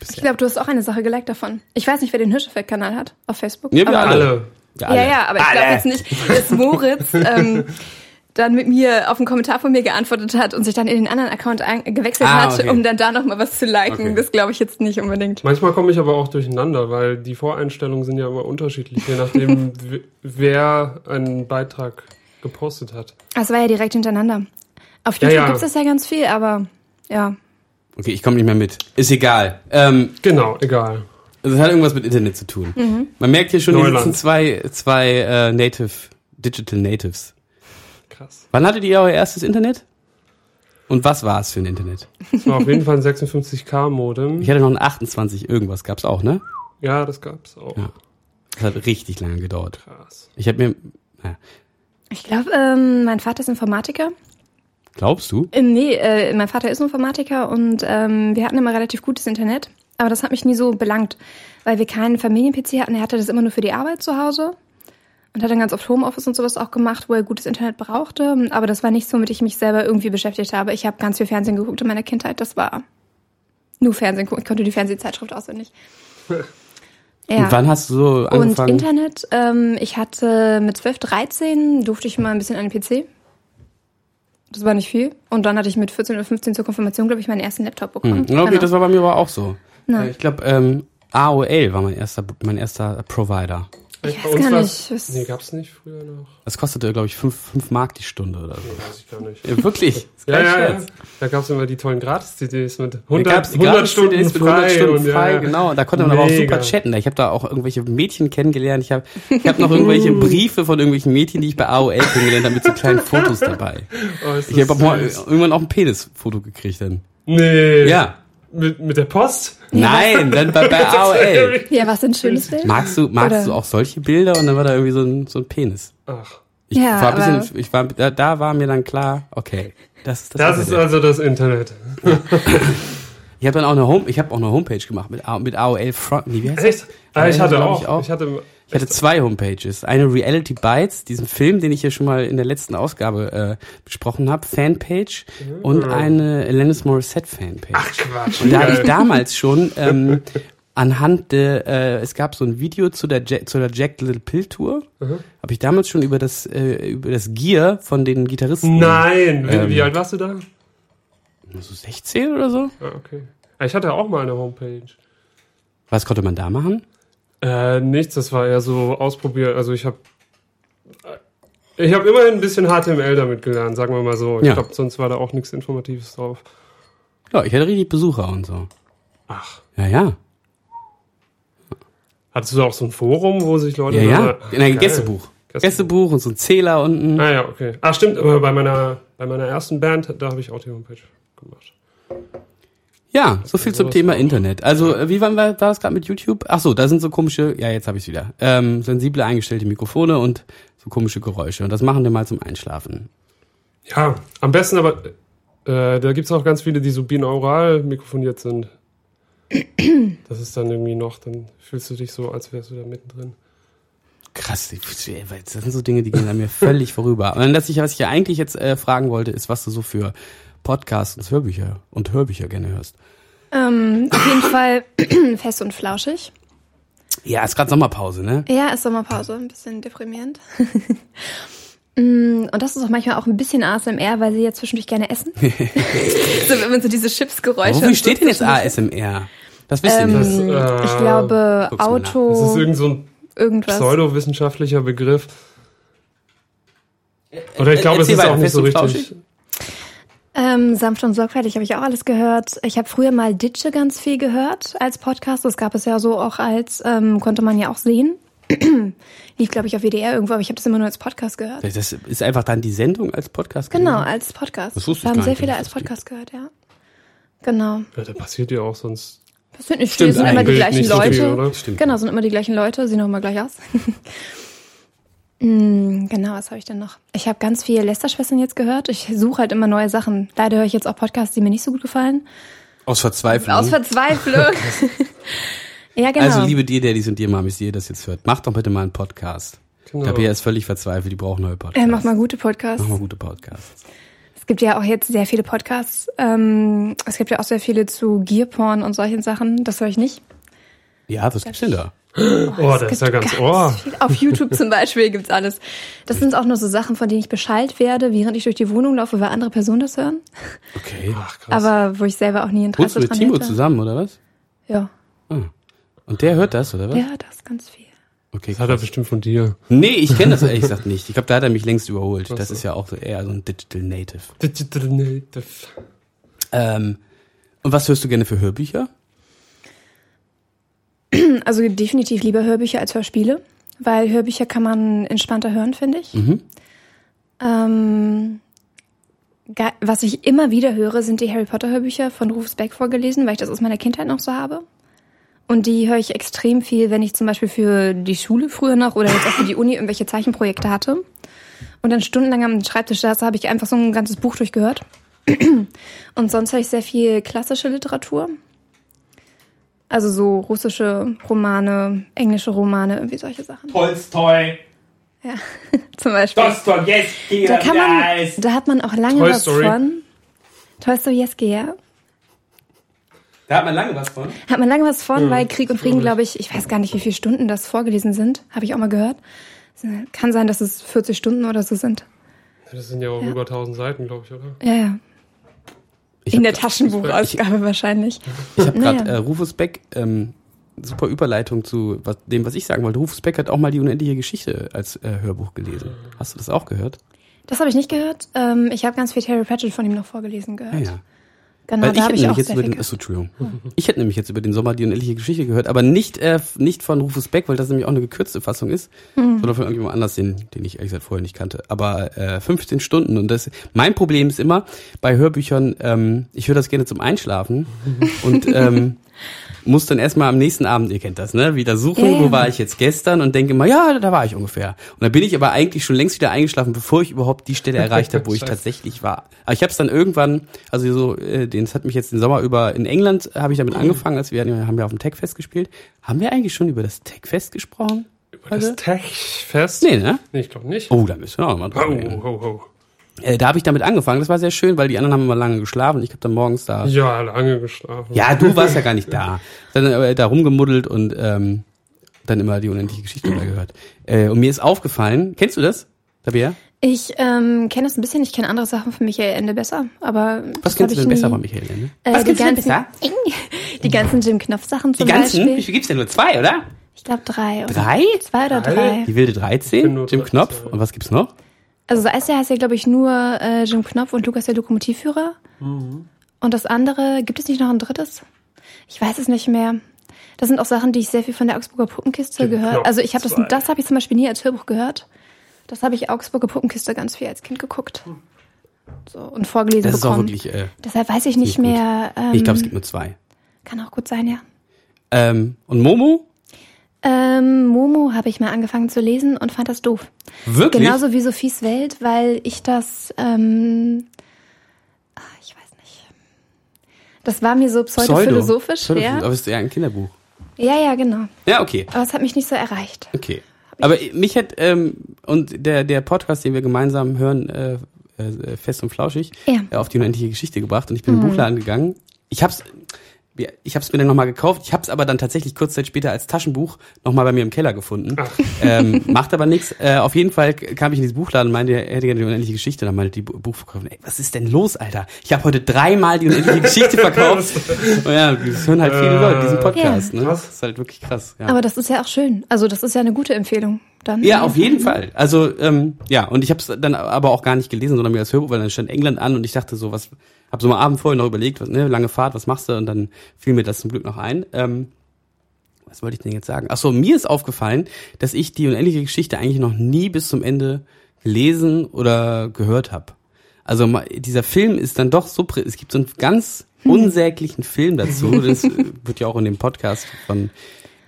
S4: Ich glaube, du hast auch eine Sache geliked davon. Ich weiß nicht, wer den Hirscheffekt-Kanal hat auf Facebook.
S2: Ja, wir
S4: aber-
S1: Alle.
S2: Ja,
S4: Ja, ja, aber ich glaube jetzt nicht, dass Moritz ähm, dann mit mir auf einen Kommentar von mir geantwortet hat und sich dann in den anderen Account gewechselt
S2: Ah,
S4: hat,
S2: okay.
S4: um dann da nochmal was zu liken.
S2: Okay.
S4: Das glaube ich jetzt nicht unbedingt.
S1: Manchmal komme ich aber auch durcheinander, weil die Voreinstellungen sind ja immer unterschiedlich, je nachdem, wer einen Beitrag gepostet hat.
S4: Das war ja direkt hintereinander. Auf
S1: Ja,
S4: YouTube
S1: ja.
S4: gibt's das ja ganz viel, aber ja.
S2: Okay, ich komme nicht mehr mit. Ist egal. Ähm,
S1: Genau, egal.
S2: das hat irgendwas mit Internet zu tun.
S4: Mhm.
S2: Man merkt hier schon, hier
S1: Neuland.
S2: sitzen zwei, zwei äh, Native, Digital Natives.
S1: Krass.
S2: Wann hattet ihr euer erstes Internet? Und was war es für ein Internet?
S1: Das war auf jeden Fall ein 56k-Modem.
S2: Ich hatte noch ein 28 irgendwas, gab's auch, ne?
S1: Ja, das gab's auch.
S2: Ja. Das hat richtig lange gedauert.
S1: Krass.
S2: Ich habe mir, naja,
S4: Ich glaube, ähm, mein Vater ist Informatiker.
S2: glaubst du?
S4: Äh, nee, äh, mein Vater ist Informatiker und ähm, wir hatten immer relativ gutes Internet. Aber das hat mich nie so belangt, weil wir keinen Familien-PC hatten. Er hatte das immer nur für die Arbeit zu Hause und hat dann ganz oft Homeoffice und sowas auch gemacht, wo er gutes Internet brauchte. Aber das war nichts, womit ich mich selber irgendwie beschäftigt habe. Ich habe ganz viel Fernsehen geguckt in meiner Kindheit. Das war nur Fernsehen gucken. Ich konnte die Fernsehzeitschrift auswendig. Ja.
S2: Und wann hast du so
S4: Und
S2: angefangen?
S4: Internet, ähm, ich hatte mit 12, 13 durfte ich mal ein bisschen an den PC. Das war nicht viel. Und dann hatte ich mit 14 oder 15 zur Konfirmation, glaube ich, meinen ersten Laptop bekommen.
S2: Hm. Ja, okay,
S4: Genau.
S2: das war bei mir aber auch so.
S4: Na.
S2: Äh, Ich glaube, ähm, AOL war mein erster, mein erster Provider.
S4: Ich weiß gar nicht, was-
S1: Nee, gab's nicht früher noch.
S2: Das kostete, glaube ich, fünf fünf Mark die Stunde oder so.
S1: Weiß ich gar nicht.
S2: Ja, wirklich.
S1: Ja, ja, ja. Da gab's immer die tollen Gratis-CDs mit
S2: Da
S1: 100,
S2: gab's
S1: 100
S2: gratis
S1: Stunden
S2: CDs mit
S1: frei.
S2: 100 Stunden
S1: und, ja,
S2: frei,
S1: ja.
S2: genau. Da konnte man aber auch
S1: Mega.
S2: super chatten. Ich habe da auch irgendwelche Mädchen kennengelernt. Ich habe ich hab noch irgendwelche Briefe von irgendwelchen Mädchen, die ich bei AOL kennengelernt habe, mit so kleinen Fotos dabei.
S1: Oh,
S2: Ich habe irgendwann auch ein Penisfoto gekriegt dann.
S1: Nee.
S2: Ja.
S1: Mit, mit der Post?
S2: Nein, dann bei, bei AOL.
S4: Ja, was ein schönes Bild.
S2: Magst du, magst
S4: Oder-
S2: du auch solche Bilder? Und dann war da irgendwie so ein, so ein Penis.
S1: Ach.
S2: Ich
S4: Ja,
S2: war ein
S4: aber-
S2: bisschen, ich war, da, da war mir dann klar, okay, das ist das.
S1: Das ist
S2: Internet.
S1: also das Internet.
S2: ich habe dann auch eine Home, ich habe auch eine Homepage gemacht mit, A- mit AOL Front. Nee, wie heißt
S1: Echt?
S2: das?
S1: Ah, ich hatte auch.
S2: Ich, auch.
S1: Ich hatte,
S2: Ich hatte zwei Homepages. Eine Reality Bites, diesen Film, den ich hier schon mal in der letzten Ausgabe äh, besprochen habe, Fanpage und eine Alanis Morissette Fanpage.
S1: Ach Quatsch.
S2: und da habe ich damals schon ähm, anhand der, äh, es gab so ein Video zu der Jack, zu der Jack Little Pill Tour,
S1: Mhm.
S2: habe ich damals schon über das äh, über das Gear von den Gitarristen.
S1: Nein. Wie,
S2: Ähm.
S1: wie alt warst du da?
S2: So 16 oder so?
S1: Ah, okay. Ich hatte auch mal eine Homepage.
S2: Was konnte man da machen?
S1: Äh, nichts, das war eher so ausprobiert. Also ich habe ich habe immerhin ein bisschen HTML damit gelernt, sagen wir mal so. Ich
S2: Ja.
S1: glaube, sonst war da auch nichts Informatives drauf.
S2: Ja, ich hatte richtig Besucher und so.
S1: Ach.
S2: Ja, ja.
S1: Hattest du da auch so ein Forum, wo sich Leute...
S2: Ja, ja. In ein
S1: Geil.
S2: Gästebuch.
S1: Gästebuch.
S2: Gästebuch und so ein Zähler unten.
S1: Ah ja, okay. Ah, stimmt, aber bei meiner, bei meiner ersten Band, da habe ich auch die Homepage gemacht.
S2: Ja, so viel zum Thema. Internet. Also, äh, wie waren wir, war das gerade mit YouTube? Ach so, da sind so komische, ja, jetzt habe ich wieder. Ähm, sensible eingestellte Mikrofone und so komische Geräusche. Und das machen wir mal zum Einschlafen.
S1: Ja, am besten aber, äh, da gibt's auch ganz viele, die so binaural mikrofoniert sind. Das ist dann irgendwie noch, dann fühlst du dich so, als wärst du da mittendrin.
S2: Krass, das sind so Dinge, die gehen an mir völlig vorüber. Und das, was ich ja eigentlich jetzt äh, fragen wollte, ist, was du so für Podcasts und Hörbücher und Hörbücher gerne hörst.
S4: Ähm, auf jeden Fall fest und flauschig.
S2: Ja, ist gerade Sommerpause, ne?
S4: Ja, ist Sommerpause, ein bisschen deprimierend. Mm, Und das ist auch manchmal auch ein bisschen ASMR, weil sie ja zwischendurch gerne essen. so, wenn man so diese Chipsgeräusche.
S2: Aber wofür steht
S4: so
S2: denn jetzt ASMR? Das wisst ihr
S4: Ähm,
S2: nicht.
S1: äh,
S4: ich glaube,
S2: nach.
S1: Das ist
S4: Auto,
S1: irgend so ein
S4: irgendwas.
S1: pseudowissenschaftlicher Begriff. Oder ich glaube, es ist auch nicht so richtig.
S2: flauschig?
S4: Ähm, sanft und sorgfältig habe ich auch alles gehört. Ich habe früher mal Ditsche ganz viel gehört als Podcast. Das gab es ja so auch als, ähm, konnte man ja auch sehen. Lief, glaube ich, auf WDR irgendwo, aber ich habe das immer nur als Podcast gehört.
S2: Das ist einfach dann die Sendung als Podcast.
S4: Genau,
S2: gewesen?
S4: als Podcast.
S2: Das wusste ich
S4: haben
S2: gar
S4: sehr
S2: nicht,
S4: viele als
S2: das gibt.
S4: Podcast gehört, ja. Genau.
S1: Ja, da passiert ja auch sonst.
S4: Das sind nicht
S2: Stimmt
S4: viel, sind immer die gleichen
S1: nicht so
S4: Leute.
S1: viel.
S4: Genau, sind immer die gleichen Leute, sehen auch immer gleich aus. Mm, genau, was habe ich denn noch? Ich habe ganz viel Lästerschwestern jetzt gehört. Ich suche halt immer neue Sachen. Leider höre ich jetzt auch Podcasts, die mir nicht so gut gefallen.
S2: Aus Verzweiflung.
S4: Aus Verzweiflung. ja, genau.
S2: Also liebe dir, der dies und dir, Mamis, die ihr das jetzt hört, macht doch bitte mal einen Podcast.
S1: Genau.
S2: Tabea ist völlig verzweifelt, die braucht neue Podcasts.
S4: äh, mach mal gute Podcasts.
S2: Mach mal gute Podcasts.
S4: Es gibt ja auch jetzt sehr viele Podcasts. Ähm, es gibt ja auch sehr viele zu Gearporn und solchen Sachen. Das höre ich nicht.
S2: Ja, was gibt's denn da?
S1: Oh, das ist ja ganz oh.
S4: viel. Auf YouTube zum Beispiel gibt's alles. Das sind auch nur so Sachen, von denen ich Bescheid werde, während ich durch die Wohnung laufe, weil andere Personen das hören.
S2: Okay.
S1: Ach, krass.
S4: Aber wo ich selber auch nie
S2: Wohnst
S4: Interesse
S2: du mit
S4: dran
S2: Timo
S4: hätte.
S2: zusammen, oder was?
S4: Ja.
S2: Und der hört das, oder was?
S4: Ja, das ist ganz viel.
S2: Okay,
S1: das hat er bestimmt von dir.
S2: Nee, ich kenne das ehrlich gesagt nicht. Ich glaube, da hat er mich längst überholt. Das ist ja auch so eher so ein Digital Native.
S1: Digital Native.
S2: Ähm, und was hörst du gerne für Hörbücher?
S4: Also definitiv lieber Hörbücher als Hörspiele, weil Hörbücher kann man entspannter hören, finde ich. Ähm, ga- was ich immer wieder höre, sind die Harry Potter Hörbücher von Rufus Beck vorgelesen, weil ich das aus meiner Kindheit noch so habe. Und die höre ich extrem viel, wenn ich zum Beispiel für die Schule früher noch oder jetzt auch für die Uni irgendwelche Zeichenprojekte hatte. Und dann stundenlang am Schreibtisch saß, habe ich einfach so ein ganzes Buch durchgehört. Und sonst höre ich sehr viel klassische Literatur. Also so russische Romane, englische Romane, irgendwie solche Sachen.
S2: Tolstoi,
S4: Ja, zum Beispiel.
S2: Dostojewski,
S4: Da kann man, da hat man auch lange
S1: Toy
S4: was
S1: Story.
S4: von. Tolstojewski, ja.
S2: Da hat man lange was von.
S4: Hat man lange was von, weil Krieg und Frieden, glaube ich, ich weiß gar nicht, wie viele Stunden das vorgelesen sind. Habe ich auch mal gehört. Kann sein, dass es 40 Stunden oder so sind.
S1: Das sind ja auch über 1000 Seiten, glaube ich, oder?
S4: Ja, ja.
S2: Ich
S4: In der Taschenbuchausgabe wahrscheinlich.
S2: Ich habe gerade äh, Rufus Beck, ähm, super Überleitung zu was, dem, was ich sagen wollte. Rufus Beck hat auch mal die unendliche Geschichte als äh, Hörbuch gelesen. Hast du das auch gehört?
S4: Das habe ich nicht gehört. Ähm, ich habe ganz viel Terry Pratchett von ihm noch vorgelesen gehört.
S2: Ja, ja.
S4: Genau,
S2: Weil ich hätte
S4: ich
S2: nämlich jetzt über den, achso, Entschuldigung. Ich hätte nämlich jetzt über den Sommer die unendliche Geschichte gehört, aber nicht, äh, nicht von Rufus Beck, weil das nämlich auch eine gekürzte Fassung ist,
S4: Hm.
S2: sondern von irgendjemand anders, den, den ich ehrlich gesagt vorher nicht kannte. Aber äh, 15 Stunden und das, mein Problem ist immer bei Hörbüchern, ähm, ich höre das gerne zum Einschlafen und ähm, muss dann erstmal am nächsten Abend, ihr kennt das, ne, wieder suchen,
S4: ja.
S2: wo war ich jetzt gestern und denke mal, ja, da war ich ungefähr. Und dann bin ich aber eigentlich schon längst wieder eingeschlafen, bevor ich überhaupt die Stelle erreicht habe, wo ich tatsächlich war. Aber ich habe es dann irgendwann, also so, äh, den das hat mich jetzt den Sommer über in England habe ich damit angefangen, als wir haben ja auf dem Techfest gespielt. Haben wir eigentlich schon über das Techfest gesprochen?
S1: Über das
S2: Heute?
S1: Tech-Fest?
S2: Nee, ne?
S1: Nee, ich glaube nicht.
S2: Oh, da müssen wir auch mal drüber reden.
S1: ho, ho.
S2: Äh, da habe ich damit angefangen. Das war sehr schön, weil die anderen haben immer lange geschlafen. Ich habe dann morgens da.
S1: Ja, lange geschlafen.
S2: Ja, du warst ja gar nicht da. Dann äh, da rumgemuddelt und ähm, dann immer die unendliche Geschichte da gehört. Äh, und mir ist aufgefallen, kennst du das, Tabea?
S4: Ich ähm, kenne es ein bisschen, ich kenne andere Sachen von Michael Ende besser, aber
S2: Was kennst du denn besser von Michael? Ne?
S4: Äh,
S2: Was
S4: die
S2: kennst du denn
S4: ganzen,
S2: besser?
S4: Die ganzen Jim Knopf Sachen
S2: Die
S4: zum
S2: ganzen? Wie
S4: Beispiel.
S2: viel gibt's denn nur zwei, oder?
S4: Ich glaube drei. Oder
S2: Drei?
S4: Zwei oder
S1: Drei?
S4: drei.
S2: Die wilde
S1: Ich
S2: 13,
S1: kenn nur
S2: Jim Knopf. Und was gibt's noch?
S4: Also das erste heißt ja, glaube ich, nur äh, Jim Knopf und Lukas der Lokomotivführer.
S2: Mhm.
S4: Und das andere, gibt es nicht noch ein drittes? Ich weiß es nicht mehr. Das sind auch Sachen, die ich sehr viel von der Augsburger Puppenkiste
S1: Jim
S4: gehört.
S1: Knopf
S4: Also ich habe das, das habe ich zum Beispiel nie als Hörbuch gehört. Das habe ich Augsburger Puppenkiste ganz viel als Kind geguckt. So, und vorgelesen
S2: Das ist auch
S4: bekommen.
S2: wirklich. Äh,
S4: Deshalb weiß ich nicht
S2: nicht
S4: mehr. Ähm,
S2: ich glaube, es gibt nur zwei.
S4: Kann auch gut sein, ja.
S2: Ähm, und Momo?
S4: Ähm, Momo habe ich mal angefangen zu lesen und fand das doof.
S2: Wirklich?
S4: Genauso wie Sophies Welt, weil ich das, ähm, ah, ich weiß nicht. Das war mir so pseudo-philosophisch,
S2: Pseudo-
S4: ja.
S2: Aber es ist ja ein Kinderbuch.
S4: Ja, ja, genau.
S2: Ja, okay.
S4: Aber es hat mich nicht so erreicht.
S2: Okay. Aber mich hat, ähm, und der, der Podcast, den wir gemeinsam hören, äh, äh, fest und flauschig,
S4: Ja.
S2: äh, auf die unendliche Geschichte gebracht und ich bin in den Buchladen gegangen. Ich hab's, ich hab's mir dann nochmal gekauft, ich hab's aber dann tatsächlich kurz Zeit später als Taschenbuch nochmal bei mir im Keller gefunden. Ähm, macht aber nichts. Äh, auf jeden Fall kam ich in dieses Buchladen und meinte, er hätte gerne die unendliche Geschichte. Dann meinte die Bu- Buchverkäuferin, ey, was ist denn los, Alter? Ich habe heute dreimal die unendliche Geschichte verkauft. und ja, das hören halt viele Leute, diesen Podcast.
S4: Ja.
S2: Ne? Das ist halt wirklich krass. Ja.
S4: Aber das ist ja auch schön. Also das ist ja eine gute Empfehlung. Dann
S2: Ja, auf jeden Fall. Also ähm, ja, und ich habe es dann aber auch gar nicht gelesen, sondern mir als Hörbuch, weil dann stand England an und ich dachte so, was, habe so am Abend vorher noch überlegt, was, ne, lange Fahrt, was machst du? Und dann fiel mir das zum Glück noch ein. Ähm, was wollte ich denn jetzt sagen? Ach so, mir ist aufgefallen, dass ich die unendliche Geschichte eigentlich noch nie bis zum Ende gelesen oder gehört habe. Also dieser Film ist dann doch so, es gibt so einen ganz unsäglichen Film dazu. Das äh, wird ja auch in dem Podcast von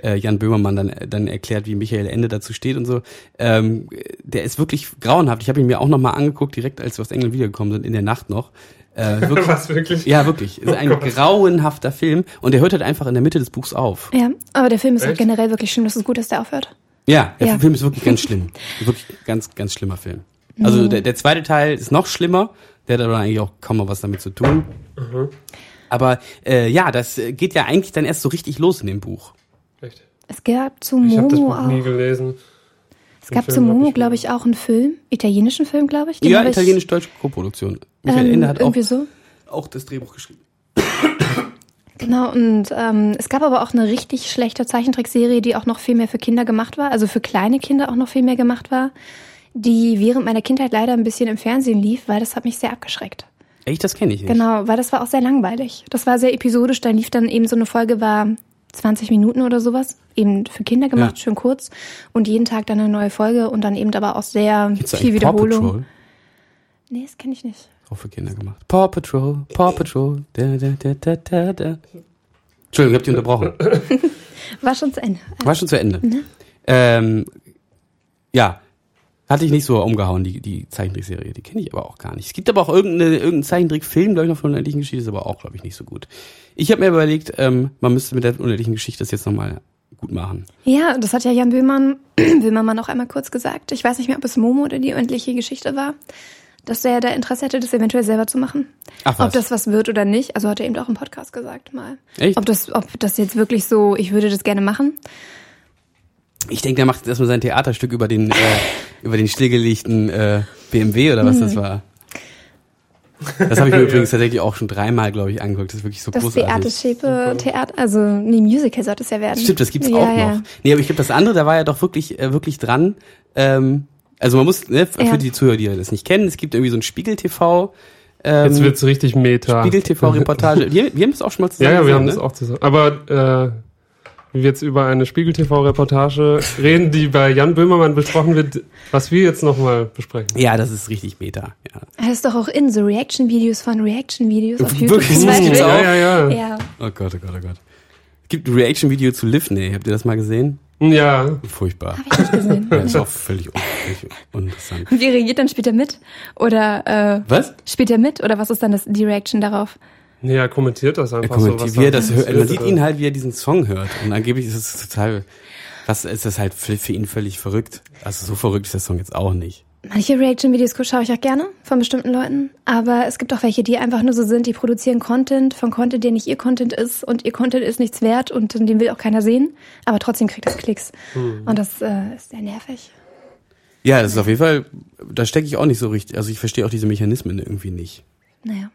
S2: äh, Jan Böhmermann dann, dann erklärt, wie Michael Ende dazu steht und so. Ähm, der ist wirklich grauenhaft. Ich habe ihn mir auch noch mal angeguckt, direkt als wir aus England wiedergekommen sind, in der Nacht noch. Äh, wirklich,
S1: Was wirklich?
S2: ja, wirklich. Es ist ein
S1: Oh
S2: grauenhafter Film und der hört halt einfach in der Mitte des Buchs auf.
S4: Ja, aber der Film ist auch
S1: Echt?
S4: generell wirklich schlimm. Das ist gut, dass der aufhört.
S2: Ja, der
S4: Ja.
S2: Film ist wirklich ganz schlimm. Wirklich ganz, ganz schlimmer Film. Also der, der zweite Teil ist noch schlimmer. Der hat aber eigentlich auch kaum mal was damit zu tun. Aber äh, ja, das geht ja eigentlich dann erst so richtig los in dem Buch.
S1: Echt?
S4: Es gab zu
S1: Ich habe das
S4: Momo
S1: Buch nie
S4: auch.
S1: gelesen.
S4: Es gab zu Momo, glaube ich, auch einen Film, italienischen Film, glaube ich. Den
S2: ja, italienisch-deutsche Koproduktion. Michael
S4: ähm,
S2: Ende hat auch,
S4: irgendwie so.
S2: auch das Drehbuch geschrieben.
S4: Genau, und ähm, es gab aber auch eine richtig schlechte Zeichentrickserie, die auch noch viel mehr für Kinder gemacht war, also für kleine Kinder auch noch viel mehr gemacht war, die während meiner Kindheit leider ein bisschen im Fernsehen lief, weil das hat mich sehr abgeschreckt.
S2: Echt, das kenne ich nicht.
S4: Genau, weil das war auch sehr langweilig. Das war sehr episodisch, da lief dann eben so eine Folge, war 20 Minuten oder sowas, eben für Kinder gemacht,
S2: Ja.
S4: schön kurz und jeden Tag dann eine neue Folge und dann eben aber auch sehr
S2: Gibt's
S4: viel
S2: eigentlich Paw
S4: Wiederholung.
S2: Patrol?
S4: Nee, das kenne ich nicht.
S2: Auch für Kinder gemacht. Paw Patrol, Paw Patrol. Da, da, da, da, da, da. Entschuldigung, ich hab dich unterbrochen.
S4: War schon zu Ende.
S2: War schon zu Ende.
S4: Mhm.
S2: Ähm, ja, hatte ich nicht so umgehauen, die, die Zeichentrickserie. Die kenne ich aber auch gar nicht. Es gibt aber auch irgendeine, irgendeinen Zeichentrickfilm, glaube ich, noch von der unendlichen Geschichte, ist aber auch, glaube ich, nicht so gut. Ich habe mir überlegt, ähm, man müsste mit der unendlichen Geschichte das jetzt nochmal gut machen.
S4: Ja, das hat ja Jan Böhmann, Böhmermann auch einmal kurz gesagt. Ich weiß nicht mehr, ob es Momo oder die unendliche Geschichte war, dass er da Interesse hätte, das eventuell selber zu machen.
S2: Ach was.
S4: Ob das was wird oder nicht, also hat er eben auch im Podcast gesagt mal.
S2: Echt?
S4: Ob das, ob das jetzt wirklich so, ich würde das gerne machen.
S2: Ich denke, der macht jetzt erstmal sein Theaterstück über den, äh, über den stillgelegten äh, BMW oder was
S4: Mhm.
S2: das war. Das habe ich mir übrigens tatsächlich auch schon dreimal, glaube ich, angeguckt. Das ist wirklich so
S4: Das
S2: großartig.
S4: Beate Schäpe Theater, also nee, Musical sollte es ja werden.
S2: Stimmt, das gibt's
S4: ja,
S2: auch
S4: ja.
S2: noch. Nee, aber ich glaube, das andere, da war ja doch wirklich, äh, wirklich dran. Ähm, also man muss, ne, für
S4: Ja.
S2: die Zuhörer, die das nicht kennen, es gibt irgendwie so ein Spiegel-TV, ähm,
S1: Jetzt wird's richtig meta.
S2: Spiegel-TV-Reportage. wir, wir haben das auch schon mal
S1: Ja,
S2: zusammen
S1: ja, wir haben
S2: gesehen,
S1: das auch zusammen. Aber äh, jetzt über eine Spiegel-TV-Reportage reden, die bei Jan Böhmermann besprochen wird, was wir jetzt nochmal besprechen.
S2: Ja, das ist richtig Meta. Ja.
S4: Das ist doch auch in so Reaction-Videos von Reaction-Videos auf YouTube
S2: Wirklich?
S4: zum
S2: Das gibt's
S4: Beispiel.
S2: auch?
S1: Ja, ja, ja.
S4: Ja.
S2: Oh Gott, oh Gott, oh Gott. Es gibt ein Reaction-Video zu Livney. Habt ihr das mal gesehen?
S1: Ja,
S2: Furchtbar.
S4: Hab ich nicht gesehen.
S2: Ja, das ist auch völlig un völlig uninteressant.
S4: Wie reagiert dann? Spielt er mit? Oder äh,
S2: Was?
S4: spielt er mit? Oder was ist dann das, die Reaction darauf?
S1: Nee, er kommentiert das
S2: Er
S1: einfach so.
S2: kommentiert,
S1: was
S2: wie er
S1: da
S2: das hört. Man sieht ihn halt, wie er diesen Song hört. Und angeblich ist es total, was ist das halt für, für ihn völlig verrückt. Also so verrückt ist der Song jetzt auch nicht.
S4: Manche Reaction-Videos schaue ich auch gerne von bestimmten Leuten, aber es gibt auch welche, die einfach nur so sind, die produzieren Content von Content, der nicht ihr Content ist und ihr Content ist nichts wert und den will auch keiner sehen, aber trotzdem kriegt es Klicks. Und das äh, ist sehr nervig.
S2: Ja, das ist auf jeden Fall, da stecke ich auch nicht so richtig, also ich verstehe auch diese Mechanismen irgendwie nicht.
S4: Naja.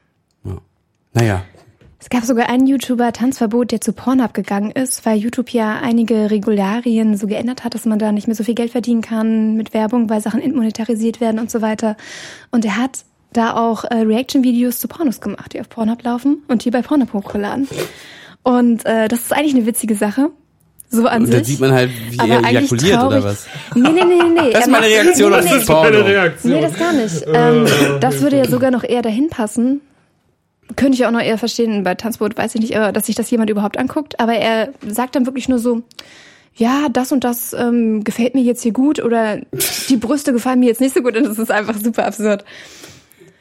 S2: Ja. Naja,
S4: Es gab sogar einen YouTuber Tanzverbot, der zu Pornhub gegangen ist, weil YouTube ja einige Regularien so geändert hat, dass man da nicht mehr so viel Geld verdienen kann mit Werbung, weil Sachen entmonetarisiert werden und so weiter. Und er hat da auch äh, Reaction-Videos zu Pornos gemacht, die auf Pornhub laufen und die bei Pornhub hochgeladen. Und äh, das ist eigentlich eine witzige Sache. So an
S2: und
S4: sich.
S2: dann sieht man halt, wie
S4: aber
S2: er
S4: eigentlich
S2: ejakuliert
S4: traurig.
S2: oder was.
S4: Nee, nee, nee, nee, nee.
S2: Das ist
S4: Er
S2: meine
S4: macht-
S2: Reaktion
S4: nee,
S2: auf
S4: nee,
S2: das
S4: nee.
S2: Porno.
S1: Eine Reaktion.
S4: Nee, das gar nicht. Ähm, das würde ja sogar noch eher dahin passen. Könnte ich auch noch eher verstehen, bei Tanzboot weiß ich nicht, aber dass sich das jemand überhaupt anguckt. Aber er sagt dann wirklich nur so, ja, das und das ähm, gefällt mir jetzt hier gut oder die Brüste gefallen mir jetzt nicht so gut und das ist einfach super absurd.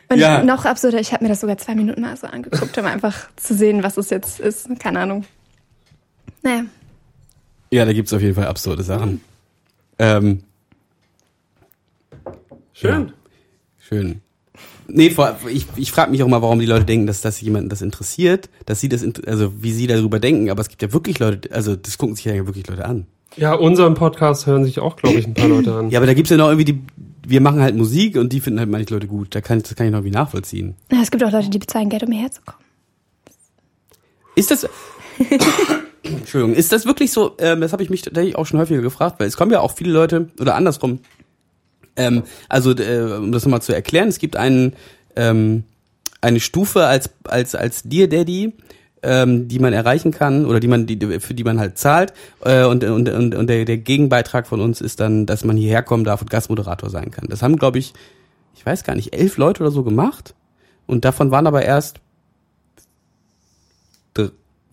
S4: Und
S2: Ja.
S4: noch absurder, ich habe mir das sogar zwei Minuten mal so angeguckt, um einfach zu sehen, was es jetzt ist. Keine Ahnung. Naja.
S2: Ja, da gibt's auf jeden Fall absurde Sachen. Ähm,
S1: Schön.
S2: schön. Nee, vor, ich, ich frage mich auch mal, warum die Leute denken, dass das jemanden das interessiert, dass sie das, also wie sie darüber denken, aber es gibt ja wirklich Leute, also das gucken sich ja wirklich Leute an.
S1: Ja, unseren Podcast hören sich auch, glaube ich, ein paar Leute an.
S2: Ja, aber da gibt's ja noch irgendwie die, wir machen halt Musik und die finden halt manche Leute gut. Da kann, das kann ich noch irgendwie nachvollziehen.
S4: Ja, Es gibt auch Leute, die bezahlen Geld, um hierher zu kommen.
S2: Ist das, Entschuldigung, ist das wirklich so, ähm, das habe ich mich tatsächlich auch schon häufiger gefragt, weil es kommen ja auch viele Leute, oder andersrum, ähm, also äh, um das nochmal zu erklären, es gibt einen, ähm, eine Stufe als, als, als Dear Daddy, ähm, die man erreichen kann oder die man die, für die man halt zahlt äh, und und und, und der, der Gegenbeitrag von uns ist dann, dass man hierher kommen darf und Gastmoderator sein kann. Das haben glaube ich, ich weiß gar nicht, elf Leute oder so gemacht und davon waren aber erst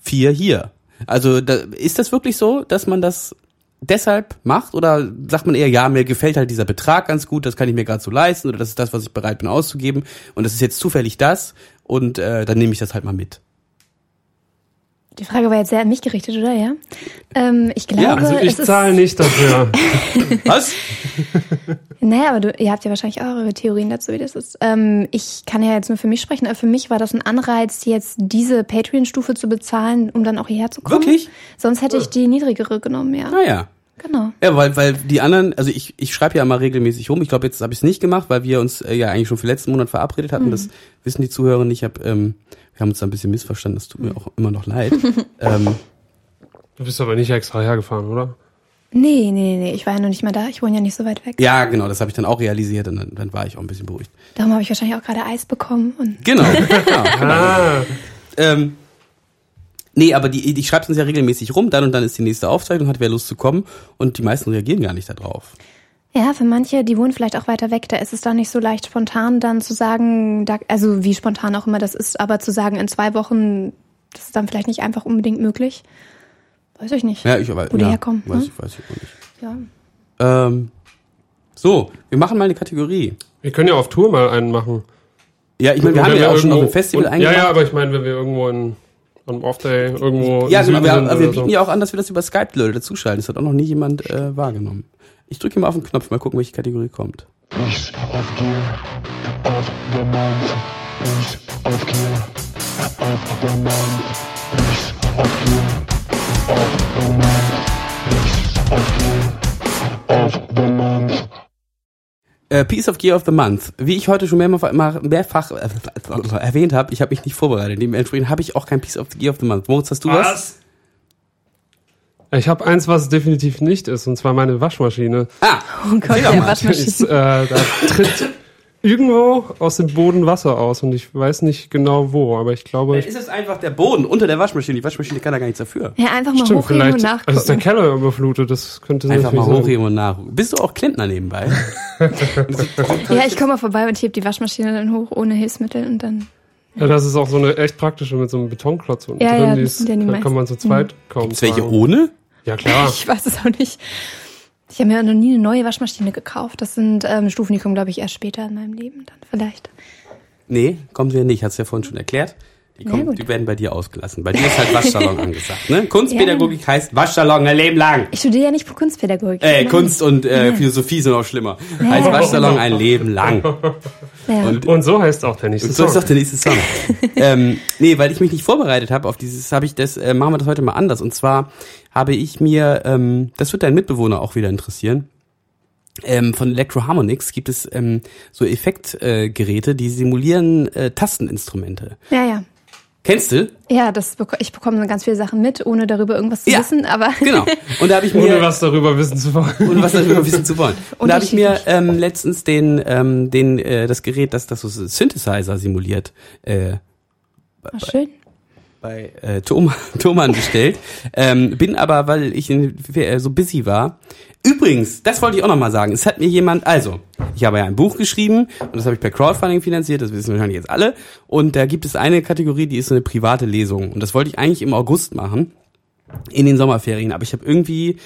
S2: vier hier. Also da, ist das wirklich so, dass man das deshalb macht oder sagt man eher, ja, mir gefällt halt dieser Betrag ganz gut, das kann ich mir gerade so leisten oder das ist das, was ich bereit bin auszugeben und das ist jetzt zufällig das und äh, dann nehme ich das halt mal mit.
S4: Die Frage war jetzt sehr an mich gerichtet, oder? Ja. Ähm, ich glaube,
S2: Ja,
S1: Also ich
S4: es ist,
S1: zahle nicht dafür.
S2: Was?
S4: Naja, aber du, ihr habt ja wahrscheinlich auch eure Theorien dazu, wie das ist. Ähm, ich kann ja jetzt nur für mich sprechen, aber für mich war das ein Anreiz, jetzt diese Patreon-Stufe zu bezahlen, um dann auch hierher zu kommen.
S2: Wirklich?
S4: Sonst hätte ich die niedrigere genommen, ja.
S2: Naja.
S4: Genau.
S2: Ja, weil, weil die anderen, also ich, ich schreibe ja immer regelmäßig rum. Ich glaube, jetzt habe ich es nicht gemacht, weil wir uns äh, ja eigentlich schon für letzten Monat verabredet hatten. Das wissen die Zuhörer nicht. Ich hab, ähm, wir haben uns da ein bisschen missverstanden. Das tut mir auch immer noch leid. ähm,
S1: Du bist aber nicht extra hergefahren, oder?
S4: Nee, nee, nee, ich war ja noch nicht mal da. Ich wohne ja nicht so weit weg.
S2: ja, genau, das habe ich dann auch realisiert und dann, dann war ich auch ein bisschen beruhigt.
S4: Darum habe ich wahrscheinlich auch gerade Eis bekommen. Und
S2: Genau. genau.
S1: Ah,
S2: Ähm, nee, aber die, ich schreibe uns ja regelmäßig rum, dann und dann ist die nächste Aufzeichnung, hat wer Lust zu kommen und die meisten reagieren gar nicht darauf.
S4: ja, für manche, die wohnen vielleicht auch weiter weg, da ist es dann nicht so leicht spontan dann zu sagen, da, also wie spontan auch immer das ist, aber zu sagen, in zwei Wochen, das ist dann vielleicht nicht einfach unbedingt möglich. Weiß ich nicht.
S2: Ja, ich aber
S4: Wo die
S2: ja,
S4: herkommen,
S2: Weiß
S4: ne?
S2: ich, weiß ich auch nicht.
S4: Ja.
S2: Ähm, so, wir machen mal eine Kategorie.
S1: wir können ja auf Tour mal einen machen.
S2: Ja, ich meine, wir haben ja auch schon auf ein Festival
S1: und,
S2: eingeladen.
S1: Ja, ja, aber ich meine, wenn wir irgendwo in, am Off-Day irgendwo
S2: Ja, genau, wir, aber wir bieten
S1: so.
S2: ja auch an, dass wir das über Skype Leute dazuschalten. Das hat auch noch nie jemand äh, wahrgenommen. Ich drücke mal auf den Knopf, mal gucken, welche Kategorie kommt.
S5: Piece of gear of the month. Piece of gear of the month. Piece of gear of the month. Piece of gear of the month.
S2: Äh, Piece of Gear of the Month. Wie ich heute schon mehrfach, mehrfach äh, erwähnt habe, ich habe mich nicht vorbereitet. Dementsprechend habe ich auch kein Piece of Gear of the Month. Moritz, hast du was?
S1: Ich habe eins, was definitiv nicht ist, und zwar meine Waschmaschine.
S2: Ah,
S4: Oh Gott,
S2: doch
S4: der
S2: mal.
S1: Ist,
S4: Waschmaschine.
S1: äh, da tritt irgendwo aus dem Boden Wasser aus und ich weiß nicht genau wo, aber ich glaube,
S2: ist es einfach der Boden unter der Waschmaschine? Die Waschmaschine kann da gar nichts dafür.
S4: Ja, einfach mal
S1: stimmt,
S4: hochheben und
S1: vielleicht also ist der
S4: nachgucken.
S1: Keller überflutet, das könnte
S2: Einfach mal
S1: natürlich sein.
S2: hochheben und nach. Bist du auch Klempner nebenbei?
S4: Ja, ich komme mal vorbei und heb die Waschmaschine dann hoch ohne Hilfsmittel und dann.
S1: Ja, das ist auch so eine echt praktische mit so einem Betonklotz unten
S4: Ja,
S1: drin.
S4: ja,
S1: die ist,
S4: ja die
S1: da kann man zu zweit kaum
S2: Gibt's welche ohne?
S1: Ja, klar.
S4: Ich weiß es auch nicht. Ich habe mir noch nie eine neue Waschmaschine gekauft. Das sind ähm, Stufen, die kommen, glaube ich, erst später in meinem Leben dann vielleicht.
S2: Nee, kommen sie ja nicht. Hast du ja vorhin schon erklärt. Die, kommen, die werden bei dir ausgelassen. Bei dir ist halt Waschsalon angesagt. Ne? Kunstpädagogik heißt Waschsalon ein Leben lang.
S4: Ich studiere ja nicht Kunstpädagogik.
S2: Äh. Kunst und äh, Philosophie sind auch schlimmer. Heißt Waschsalon ein Leben lang.
S4: Ja.
S2: Und
S1: Und so heißt auch der nächste
S2: Und so
S1: Song.
S2: ist doch der nächste Song. ähm, nee, weil ich mich nicht vorbereitet habe auf dieses, habe ich das, äh, machen wir das heute mal anders. Und zwar habe ich mir, ähm, das wird dein Mitbewohner auch wieder interessieren. Ähm, von Electroharmonix gibt es ähm, so Effektgeräte, äh, Geräte, die simulieren äh, Tasteninstrumente.
S4: ja, ja.
S2: Kennst du?
S4: Ja, das beko ich bekomme ganz viele Sachen mit, ohne darüber irgendwas zu
S2: Ja.
S4: wissen, aber
S2: Genau. Und da habe ich mir
S1: Ohne was darüber wissen zu wollen.
S2: und was darüber wissen zu wollen. Und da habe ich mir ähm, letztens den, ähm, den, äh, das Gerät, das das so Synthesizer simuliert, äh,
S4: war schön.
S2: Bei äh, Thoman, bestellt. ähm, bin aber, weil ich äh, so busy war. Übrigens, das wollte ich auch noch mal sagen. Es hat mir jemand, also, ich habe ja ein Buch geschrieben und das habe ich per Crowdfunding finanziert, das wissen wahrscheinlich jetzt alle. Und da gibt es eine Kategorie, die ist so eine private Lesung. Und das wollte ich eigentlich im August machen. in den Sommerferien. Aber ich habe irgendwie,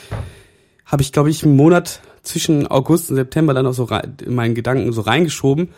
S2: habe ich glaube ich einen Monat zwischen August und September dann auch so rein, in meinen Gedanken so reingeschoben.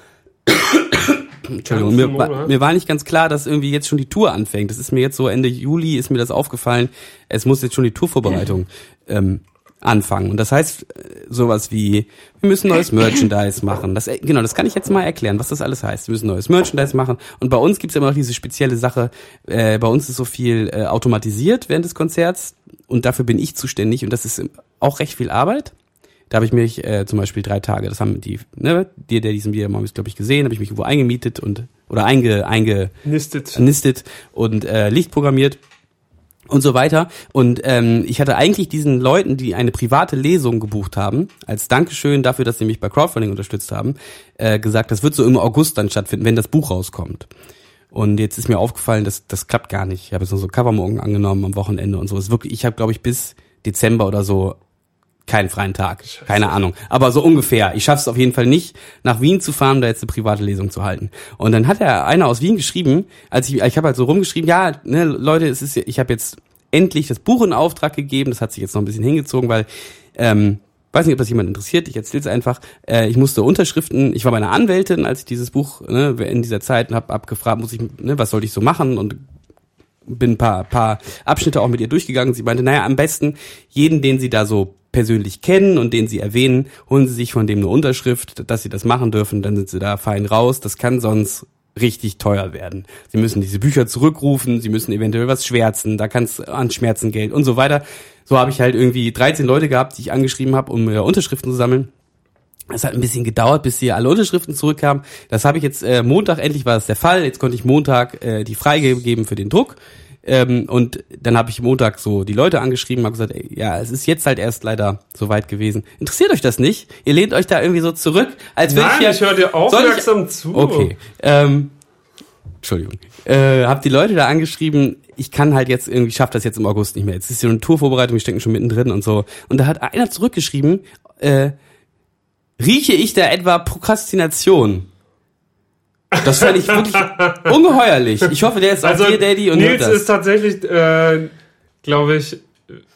S2: Entschuldigung, mir, war- mir war nicht ganz klar, dass irgendwie jetzt schon die Tour anfängt. Das ist mir jetzt so Ende Juli ist mir das aufgefallen. Es muss jetzt schon die Tourvorbereitung ähm, anfangen. Und das heißt äh, sowas wie, wir müssen neues Merchandise machen. Das, äh, genau, das kann ich jetzt mal erklären, was das alles heißt. Wir müssen neues Merchandise machen. Und bei uns gibt's immer noch diese spezielle Sache, äh, bei uns ist so viel äh, automatisiert während des Konzerts und dafür bin ich zuständig und das ist auch recht viel Arbeit. Da habe ich mich äh, zum Beispiel drei Tage, das haben die, ne, die, der diesen Video mal glaube ich gesehen, habe ich mich irgendwo eingemietet und oder einge, einge
S1: Nistet.
S2: nistet und äh, Licht programmiert und so weiter. Und ähm, ich hatte eigentlich diesen Leuten, die eine private Lesung gebucht haben, als Dankeschön dafür, dass sie mich bei Crowdfunding unterstützt haben, äh, gesagt, das wird so im August dann stattfinden, wenn das Buch rauskommt. Und jetzt ist mir aufgefallen, dass das klappt gar nicht. Ich habe jetzt noch so Covermorgen angenommen am Wochenende und so. Es ist wirklich, ich habe glaube ich bis Dezember oder so keinen freien Tag. Keine Ahnung. Aber so ungefähr. Ich schaffe es auf jeden Fall nicht, nach Wien zu fahren, da jetzt eine private Lesung zu halten. Und dann hat er einer aus Wien geschrieben, als ich, ich habe halt so rumgeschrieben, ja, ne, Leute, es ist, ich habe jetzt endlich das Buch in Auftrag gegeben. Das hat sich jetzt noch ein bisschen hingezogen, weil ähm, weiß nicht, ob das jemand interessiert. Ich erzähle es einfach. Äh, ich musste Unterschriften. Ich war bei einer Anwältin, als ich dieses Buch ne, in dieser Zeit und habe abgefragt, muss ich, ne, was sollte ich so machen und bin ein paar, paar Abschnitte auch mit ihr durchgegangen. Sie meinte, naja, am besten jeden, den Sie da so persönlich kennen und den Sie erwähnen, holen Sie sich von dem eine Unterschrift, dass Sie das machen dürfen, dann sind Sie da fein raus. Das kann sonst richtig teuer werden. Sie müssen diese Bücher zurückrufen, Sie müssen eventuell was schwärzen, da kann es an Schmerzengeld und so weiter. So habe ich halt irgendwie 13 Leute gehabt, die ich angeschrieben habe, um Unterschriften zu sammeln. Es hat ein bisschen gedauert, bis hier alle Unterschriften zurückkamen. Das habe ich jetzt äh, Montag endlich war das der Fall. Jetzt konnte ich Montag äh, die Freigabe geben für den Druck. Ähm, und dann habe ich Montag so die Leute angeschrieben, habe gesagt, ey, ja, es ist jetzt halt erst leider so weit gewesen. Interessiert euch das nicht? Ihr lehnt euch da irgendwie so zurück, als wenn
S1: Nein,
S2: ich,
S1: ich höre dir
S2: Soll ich-
S1: aufmerksam zu.
S2: Okay. Ähm, Entschuldigung. Äh, hab die Leute da angeschrieben, ich kann halt jetzt irgendwie, schaff das jetzt im August nicht mehr. Jetzt ist hier eine Tourvorbereitung, wir stecken schon mittendrin und so. Und da hat einer zurückgeschrieben, äh, rieche ich da etwa Prokrastination? Das fand ich wirklich ungeheuerlich. Ich hoffe, der ist
S1: Also
S2: auch hier, Daddy, und hört
S1: Nils
S2: das.
S1: ist tatsächlich, äh, glaube ich,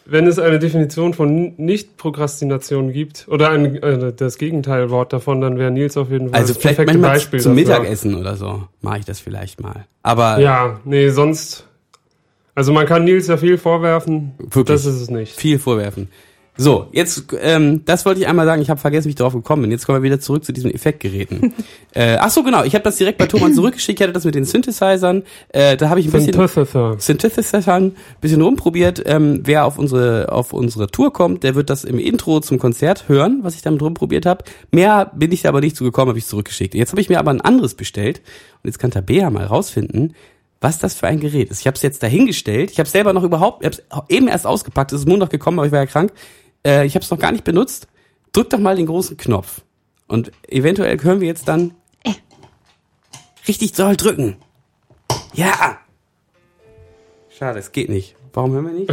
S1: wenn es eine Definition von Nicht-Prokrastination gibt oder ein, äh, das Gegenteilwort davon, dann wäre Nils auf jeden Fall
S2: also
S1: das
S2: vielleicht
S1: perfekte
S2: manchmal
S1: Beispiel
S2: zum
S1: dafür.
S2: Mittagessen oder so mache ich das vielleicht mal. Aber
S1: Ja, nee, sonst. Also man kann Nils ja viel vorwerfen.
S2: Wirklich.
S1: Das ist es nicht.
S2: viel vorwerfen. So, jetzt, ähm, das wollte ich einmal sagen, ich habe vergessen, wie ich darauf gekommen bin. Jetzt kommen wir wieder zurück zu diesen Effektgeräten. äh, ach so, genau, ich habe das direkt bei Thomas zurückgeschickt, ich hatte das mit den Synthesizern, äh, da habe ich ein bisschen...
S1: Synthesizer.
S2: Synthesizern bisschen rumprobiert. Ähm, wer auf unsere auf unsere Tour kommt, der wird das im Intro zum Konzert hören, was ich damit rumprobiert habe. Mehr bin ich da aber nicht zugekommen, habe ich zurückgeschickt. Jetzt habe ich mir aber ein anderes bestellt und jetzt kann Tabea mal rausfinden, was das für ein Gerät ist. Ich habe es jetzt dahingestellt. Ich habe selber noch überhaupt, ich habe eben erst ausgepackt. Es ist Montag gekommen, aber ich war ja krank. Äh, ich habe es noch gar nicht benutzt. Drück doch mal den großen Knopf und eventuell können wir jetzt dann richtig doll drücken. Ja. Schade, es geht nicht. Warum hören wir nicht?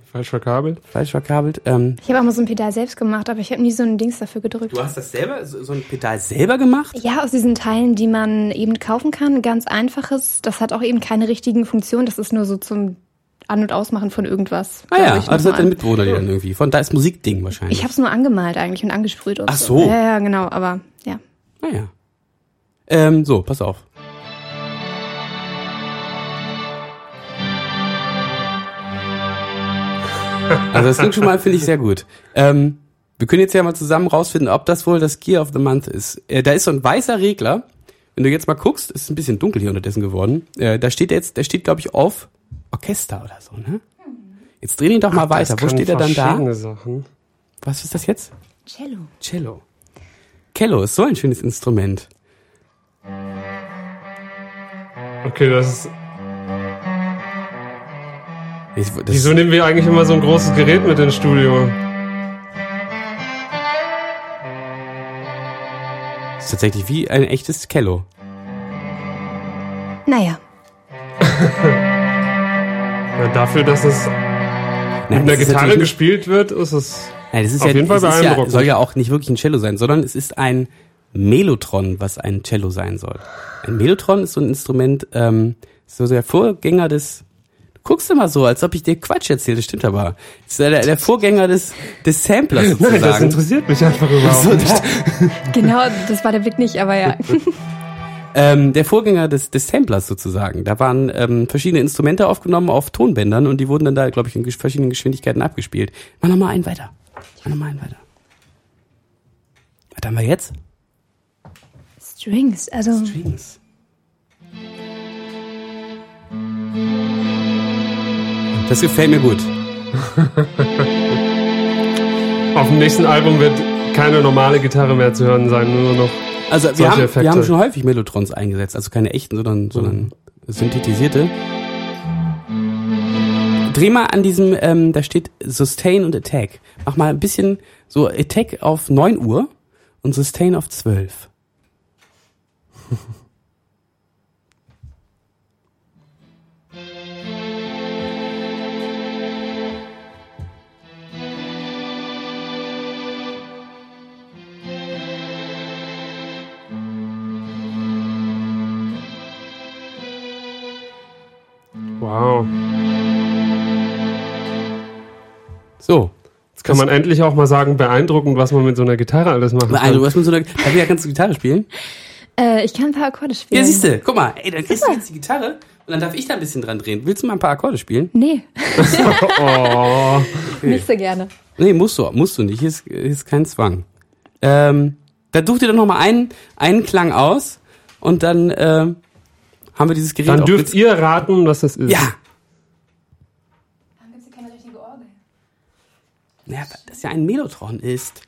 S1: Falsch verkabelt.
S2: Falsch verkabelt. Ähm,
S4: Ich habe auch mal so ein Pedal selbst gemacht, aber ich habe nie so ein Dings dafür gedrückt.
S2: du hast das selber, so, so ein Pedal selber gemacht?
S4: Ja, aus diesen Teilen, die man eben kaufen kann. Ganz einfaches. Das hat auch eben keine richtigen Funktionen. Das ist nur so zum An- und Ausmachen von irgendwas.
S2: Ah ja,
S4: ich,
S2: aber das hat dein Mitbewohner dir dann irgendwie. Von da ist Musikding wahrscheinlich.
S4: Ich habe es nur angemalt eigentlich und angesprüht und
S2: Ach so.
S4: Ja, ja, genau, aber ja.
S2: ah ja. Ähm, so, pass auf. Also das klingt schon mal, finde ich, sehr gut. Ähm, wir können jetzt ja mal zusammen rausfinden, ob das wohl das Gear of the Month ist. Äh, da ist so ein weißer Regler. Wenn du jetzt mal guckst, ist ein bisschen dunkel hier unterdessen geworden. Äh, da steht jetzt, der steht, glaube ich, auf Orchester oder so, ne? Jetzt dreh ihn doch mal weiter.
S1: Das
S2: Wo steht er dann da?
S1: Sachen.
S2: Was ist das jetzt?
S4: Cello.
S2: Cello. Cello ist so ein schönes Instrument.
S1: Okay, das ist.
S2: Ich, das,
S1: Wieso nehmen wir eigentlich immer so ein großes Gerät mit ins Studio?
S2: ist tatsächlich wie ein echtes Cello.
S4: Naja.
S1: Ja, dafür, dass es mit einer Gitarre gespielt wird, ist es.
S2: Nein, das ist
S1: auf
S2: ja,
S1: jeden Fall
S2: es ist ja,
S1: beeindruckend.
S2: soll ja auch nicht wirklich ein Cello sein, sondern es ist ein Melotron, was ein Cello sein soll. Ein Melotron ist so ein Instrument, ähm, so der Vorgänger des, guckst du mal so, als ob ich dir Quatsch erzähle. Das stimmt aber. Das ist der, der Vorgänger des, des Samplers
S1: Nein, das
S2: sozusagen.
S1: interessiert mich einfach überhaupt nicht.
S4: Genau, das war der Blick nicht, aber ja.
S2: ähm, der Vorgänger des, des Samplers sozusagen. Da waren ähm, verschiedene Instrumente aufgenommen auf Tonbändern und die wurden dann da, glaube ich, in gesch- verschiedenen Geschwindigkeiten abgespielt. Mach noch mal einen weiter. Mach noch mal einen weiter. Was haben wir jetzt?
S4: Strings, also
S2: Strings. Das gefällt mir gut.
S1: Auf dem nächsten Album wird keine normale Gitarre mehr zu hören sein, nur noch.
S2: Also wir haben,
S1: Effekte.
S2: wir haben schon häufig Mellotrons eingesetzt, also keine echten, sondern, sondern synthetisierte. Dreh mal an diesem, ähm, da steht Sustain und Attack. Mach mal ein bisschen so Attack auf 9 Uhr und Sustain auf 12.
S1: Wow.
S2: So.
S1: Jetzt kann man endlich auch mal sagen, beeindruckend, was man mit so einer Gitarre alles machen
S2: Also, du
S1: kann.
S2: hast mit so einer, Tabea, kannst du Gitarre spielen?
S4: äh, ich kann ein paar Akkorde spielen.
S2: Ja, siehst du, guck mal, ey, dann kriegst du jetzt die Gitarre und dann darf ich da ein bisschen dran drehen. Willst du mal ein paar Akkorde spielen?
S4: Nee,
S1: Oh.
S4: nicht so gerne.
S2: Nee, musst du, musst du nicht. Hier ist, ist kein Zwang. Ähm, da such dir doch noch mal einen, einen Klang aus und dann ähm, haben wir dieses Gerät
S1: Dann dürft ihr raten, was das ist.
S2: Ja. Ja, weil das ja ein Melotron ist.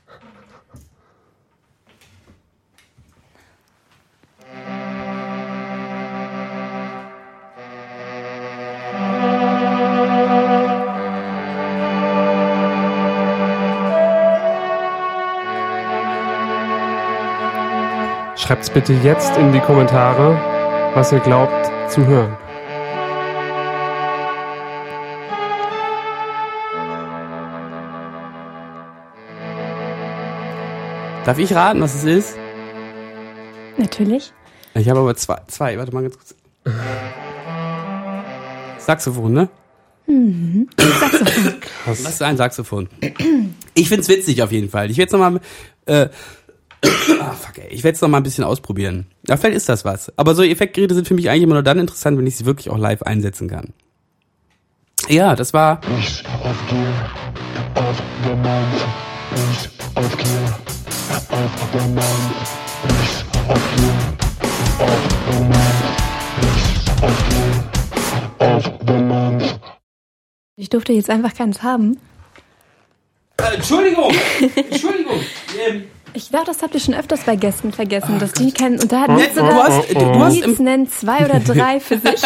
S1: Schreibt's bitte jetzt in die Kommentare, was ihr glaubt zu hören.
S2: Darf ich raten, was es ist?
S4: Natürlich.
S2: Ich habe aber zwei, zwei. Warte mal ganz kurz. Saxophon, ne? Mhm. Saxophon. Das ist ein Saxophon. Ich find's witzig auf jeden Fall. Ich werde es nochmal. Äh, ah, fuck, ey. Ich werde es nochmal ein bisschen ausprobieren. Ja, vielleicht ist das was. Aber so Effektgeräte sind für mich eigentlich immer nur dann interessant, wenn ich sie wirklich auch live einsetzen kann. Ja, das war.
S5: Ich auf der auf der auf der auf der
S4: durfte jetzt einfach keins haben.
S2: Äh, Entschuldigung! Entschuldigung!
S4: Ich glaube, das habt ihr schon öfters bei Gästen vergessen, dass die kennen. Und da hat Nils
S2: du hast
S4: Nils
S2: im,
S4: nennt zwei oder drei für sich.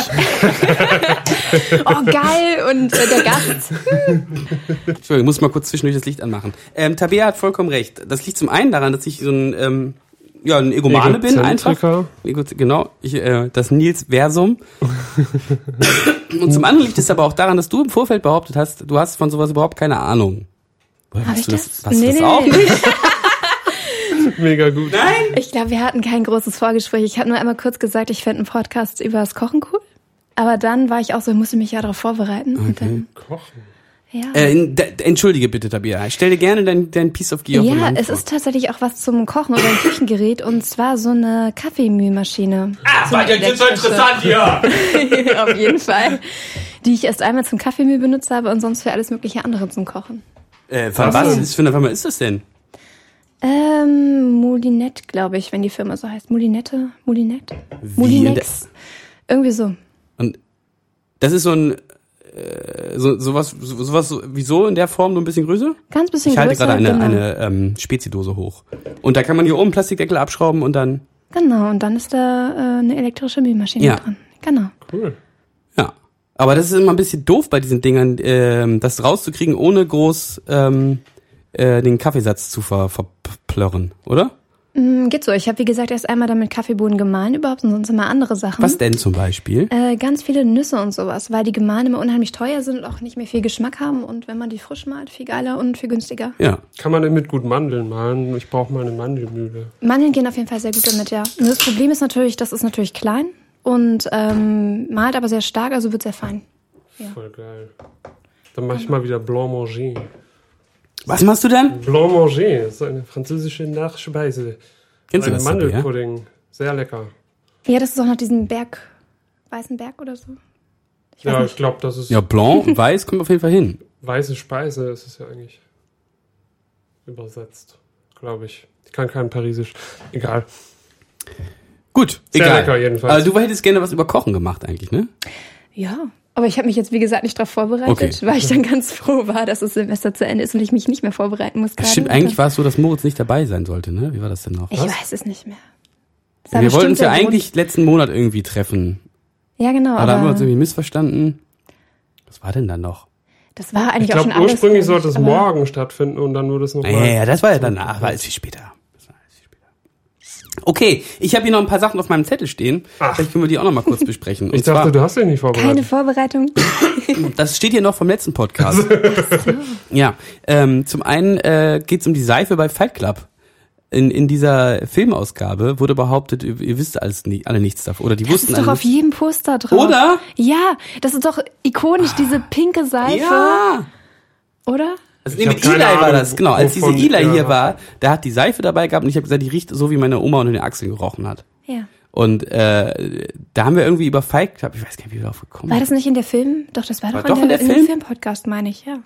S4: oh, geil. Und äh, der Gast.
S2: Entschuldigung, ich muss mal kurz zwischendurch das Licht anmachen. Ähm, Tabea hat vollkommen recht. Das liegt zum einen daran, dass ich so ein, ähm, ja, ein Egomane bin, einfach. Genau, ich, äh, das Nils Versum. Und zum anderen liegt es aber auch daran, dass du im Vorfeld behauptet hast, du hast von sowas überhaupt keine Ahnung. Woher
S4: Hab
S2: weißt
S4: ich
S2: du
S4: das?
S2: Weißt
S4: Nee,
S2: du das
S4: nee,
S2: auch
S4: nee.
S2: nicht?
S1: Mega gut.
S4: Ich glaube, wir hatten kein großes Vorgespräch. Ich habe nur einmal kurz gesagt, ich fände einen Podcast über das Kochen cool. Aber dann war ich auch so, ich musste mich ja darauf vorbereiten. Und dann,
S1: Kochen.
S4: ja.
S2: Äh, entschuldige bitte, Tabea. Ich stell dir gerne dein, dein Piece of Gear
S4: Ja, es
S2: vor.
S4: ist tatsächlich auch was zum Kochen oder ein Küchengerät und zwar so eine Kaffeemühlmaschine.
S2: Ah,
S4: So eine elektrische.
S2: hier!
S4: Auf jeden Fall. Die ich erst einmal zum Kaffeemühl benutzt habe und sonst für alles mögliche andere zum Kochen.
S2: Äh, von was ist für eine Firma ist das denn?
S4: Ähm, Moulinette, glaube ich, wenn die Firma so heißt. Moulinette? Moulinette?
S2: Wie?
S4: Moulinex? Irgendwie so.
S2: Und das ist so ein äh, so, sowas, so, sowas so, wieso in der Form nur ein bisschen größer?
S4: Ganz bisschen
S2: Ich halte
S4: größer.
S2: gerade eine,
S4: genau.
S2: eine ähm, Spezidose hoch. Und da kann man hier oben Plastikdeckel abschrauben und dann.
S4: Genau, und dann ist da äh, eine elektrische Mühlmaschine
S2: Ja.
S4: dran. Genau.
S1: Cool.
S2: Ja. Aber das ist immer ein bisschen doof bei diesen Dingern, ähm, das rauszukriegen, ohne groß ähm, äh, den Kaffeesatz zu ver verplörren, oder?
S4: Mm, geht so. Ich habe, wie gesagt, erst einmal damit Kaffeebohnen gemahlen überhaupt und sonst immer andere Sachen.
S2: Was denn zum Beispiel?
S4: Äh, ganz viele Nüsse und sowas, weil die gemahlen immer unheimlich teuer sind und auch nicht mehr viel Geschmack haben. Und wenn man die frisch malt, viel geiler und viel günstiger.
S2: Ja.
S1: Kann man damit gut Mandeln mahlen? Ich brauche mal eine Mandelmühle.
S4: Mandeln gehen auf jeden Fall sehr gut damit, ja. Nur das Problem ist natürlich, das ist natürlich klein und ähm, malt aber sehr stark, also wird sehr fein. Ja.
S1: Voll geil. Dann mache ich mal wieder Blanc Manger.
S2: Was machst du denn?
S1: Blanc Manger ist eine französische Nachspeise.
S2: Kennst du
S1: Ein
S2: das? Sabi, ja?
S1: Mandelpudding. Sehr lecker.
S4: Ja, das ist doch noch diesen Berg, weißen Berg oder so. Ich
S1: Ja,
S4: nicht.
S1: ich glaube, das ist
S2: Ja, blanc und weiß kommt auf jeden Fall hin.
S1: weiße Speise, ist es ja eigentlich übersetzt, glaube ich. Ich kann kein Parisisch. Egal.
S2: Gut,
S1: Sehr
S2: egal.
S1: lecker jedenfalls.
S2: Also du hättest gerne was über Kochen gemacht eigentlich, ne?
S4: Ja, aber ich habe mich jetzt, wie gesagt, nicht darauf vorbereitet,
S2: Okay.
S4: weil ich dann ganz froh war, dass das Semester zu Ende ist und ich mich nicht mehr vorbereiten muss.
S2: Das
S4: gerade.
S2: stimmt, eigentlich war es so, dass Moritz nicht dabei sein sollte, ne? Wie war das denn noch?
S4: Ich weiß es nicht mehr.
S2: Wir wollten uns ja eigentlich letzten Monat irgendwie treffen.
S4: Ja, genau.
S2: Aber da haben wir uns irgendwie missverstanden. Was war denn dann noch?
S4: das war
S1: Ich
S4: eigentlich auch schon alles.
S1: ursprünglich
S4: glaub ich,
S1: sollte es morgen stattfinden und dann wurde es noch
S2: Ja,
S1: mal.
S2: ja, das war ja danach, war alles viel später. Das war alles viel später. Okay, ich habe hier noch ein paar Sachen auf meinem Zettel stehen.
S1: Ach.
S2: Vielleicht können wir die auch noch mal kurz besprechen. Und
S1: Ich dachte,
S2: zwar,
S1: du hast dich nicht
S4: Keine
S1: vorbereitet.
S4: Vorbereitung.
S2: das steht hier noch vom letzten Podcast. Ja, ähm, zum einen äh, geht es um die Seife bei Fight Club. In, in dieser Filmausgabe wurde behauptet, ihr, ihr wisst alles nie, alle nichts davon. Oder die
S4: Das
S2: wussten
S4: ist doch
S2: alle
S4: auf jedem Poster drauf.
S2: Oder?
S4: Ja, das ist doch ikonisch, diese pinke Seife.
S2: Ja!
S4: Oder?
S2: Also nee, mit Eli
S1: keine
S2: war
S1: Ahnung,
S2: das, genau. Als diese
S1: wovon-
S2: Eli
S1: ja.
S2: hier war, der hat die Seife dabei gehabt und ich habe gesagt, die riecht so, wie meine Oma unter den Achseln gerochen hat.
S4: Ja.
S2: Und äh, da haben wir irgendwie über Fight Club, ich weiß gar nicht, wie wir darauf gekommen
S4: War das nicht in der Film? Doch, das war,
S2: War
S4: doch,
S2: doch
S4: in,
S2: in
S4: der,
S2: der
S4: in
S2: Film?
S4: dem Filmpodcast, meine ich, ja.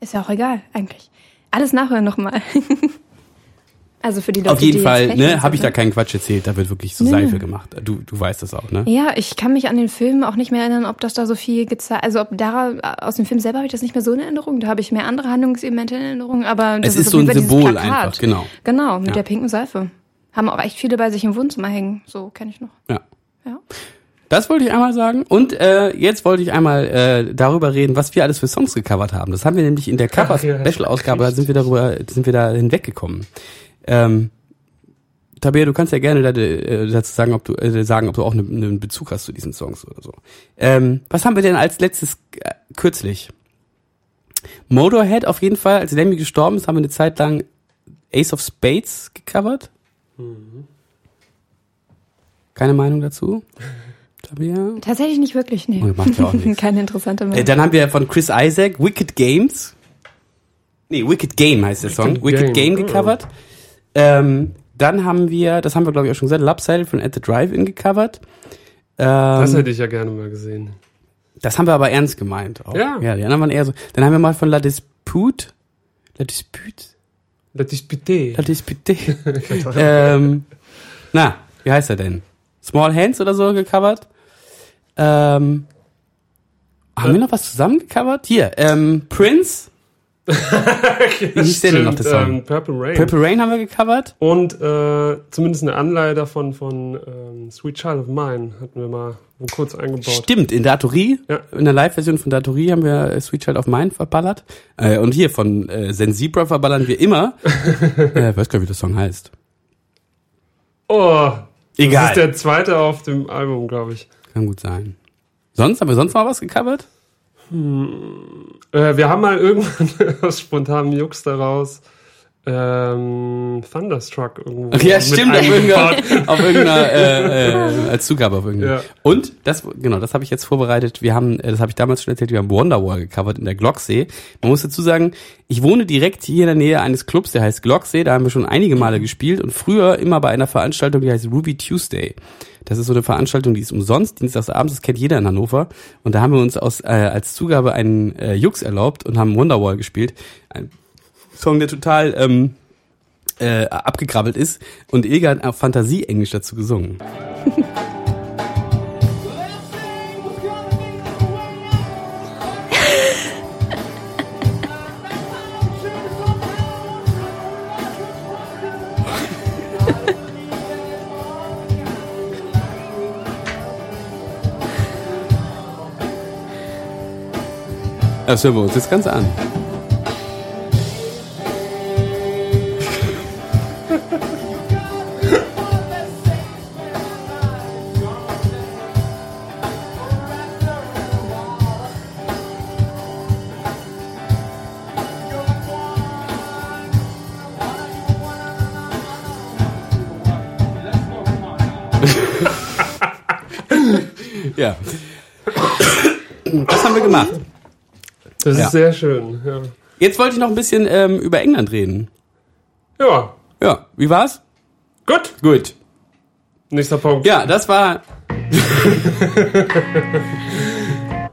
S4: Ist ja auch egal, eigentlich. Alles nachhören nochmal. also für die Leute,
S2: Auf jeden
S4: die
S2: Fall, ne, habe ich da
S4: ne?
S2: keinen Quatsch erzählt, da wird wirklich so
S4: Nö,
S2: Seife gemacht. Du, du weißt das auch, ne?
S4: Ja, ich kann mich an den Film auch nicht mehr erinnern, ob das da so viel gezeigt, also ob da aus dem Film selber habe ich das nicht mehr so in Erinnerung. Da habe ich mehr andere Handlungselemente in Erinnerung, aber das
S2: Es ist
S4: auf
S2: so ein Symbol einfach, genau.
S4: Genau, mit
S2: Ja.
S4: der pinken Seife. Haben auch echt viele bei sich im Wohnzimmer hängen. So kenne ich noch.
S2: Ja.
S4: Ja.
S2: Das wollte ich einmal sagen. Und äh, jetzt wollte ich einmal äh, darüber reden, was wir alles für Songs gecovert haben. Das haben wir nämlich in der Cover-Special-Ausgabe, da sind wir darüber, sind wir da hinweggekommen. Ähm, Tabea, du kannst ja gerne äh, dazu sagen, ob du äh, sagen, ob du auch ne- einen Bezug hast zu diesen Songs oder so. Ähm, was haben wir denn als letztes äh, kürzlich? Motorhead auf jeden Fall, als Lemmy gestorben ist, haben wir eine Zeit lang Ace of Spades gecovert. Keine Meinung dazu? Tabea?
S4: Tatsächlich nicht wirklich, nee.
S2: Oh, macht ja auch nichts.
S4: Keine interessante
S2: Äh,
S4: Meinung.
S2: dann haben wir von Chris Isaac Wicked Games. Nee, Wicked Game heißt der Song.
S1: Wicked
S2: Wicked Game,
S1: Game,
S2: gecovert. Ähm, dann haben wir, das haben wir glaube ich auch schon gesagt, Lopsided von At the Drive-In gecovert.
S1: Das
S2: Ähm,
S1: hätte ich ja gerne mal gesehen.
S2: das haben wir aber ernst gemeint. Auch.
S1: Ja.
S2: ja. Die anderen waren eher so. Dann haben wir mal von La Dispute. La Dispute?
S1: La Disputée.
S2: La Dispute. ähm, na, wie heißt er denn? Small Hands oder so gecovert. Ähm, haben wir noch was zusammen gecovert? Hier, ähm, Prince. Wie hieß der denn noch, der Song?
S1: Ähm, Purple Rain.
S2: Purple Rain haben wir gecovert.
S1: Und äh, zumindest eine Anleihe davon von ähm, Sweet Child of Mine hatten wir mal kurz eingebaut.
S2: Stimmt, in Datorie,
S1: Ja.
S2: in der Live-Version von Datorie haben wir äh, Sweet Child of Mine verballert. Äh, und hier von äh, Sensibra verballern wir immer. äh, weiß gar nicht, wie der Song heißt.
S1: Oh, das
S2: Egal.
S1: ist der zweite auf dem Album, glaube ich.
S2: Kann gut sein. Sonst, haben wir sonst mal was gecovert?
S1: Äh, wir haben mal irgendwann aus spontanem Jux daraus ähm, Thunderstruck irgendwo.
S2: Ja, stimmt, auf irgendeiner, auf irgendeiner äh, äh, als Zugabe auf irgendeiner.
S1: Ja.
S2: Und das, genau, das habe ich jetzt vorbereitet. Wir haben, äh, das habe ich damals schon erzählt, wir haben Wonderwall gecovert in der Glocksee. Man muss dazu sagen, ich wohne direkt hier in der Nähe eines Clubs, der heißt Glocksee. Da haben wir schon einige Male gespielt und früher immer bei einer Veranstaltung, die heißt Ruby Tuesday. Das ist so eine Veranstaltung, die ist umsonst, dienstags abends, das kennt jeder in Hannover. Und da haben wir uns aus, äh, als Zugabe einen äh, Jux erlaubt und haben Wonderwall gespielt. Ein Song, der total ähm, äh, abgekrabbelt ist. Und Ilga hat Fantasie-Englisch dazu gesungen. Das hören wir uns jetzt ganz an. Das Ja.
S1: ist sehr schön. Ja.
S2: Jetzt wollte ich noch ein bisschen ähm, über England reden.
S1: ja,
S2: Ja, wie war's?
S1: gut.
S2: Gut.
S1: Nächster Punkt.
S2: Ja, das war.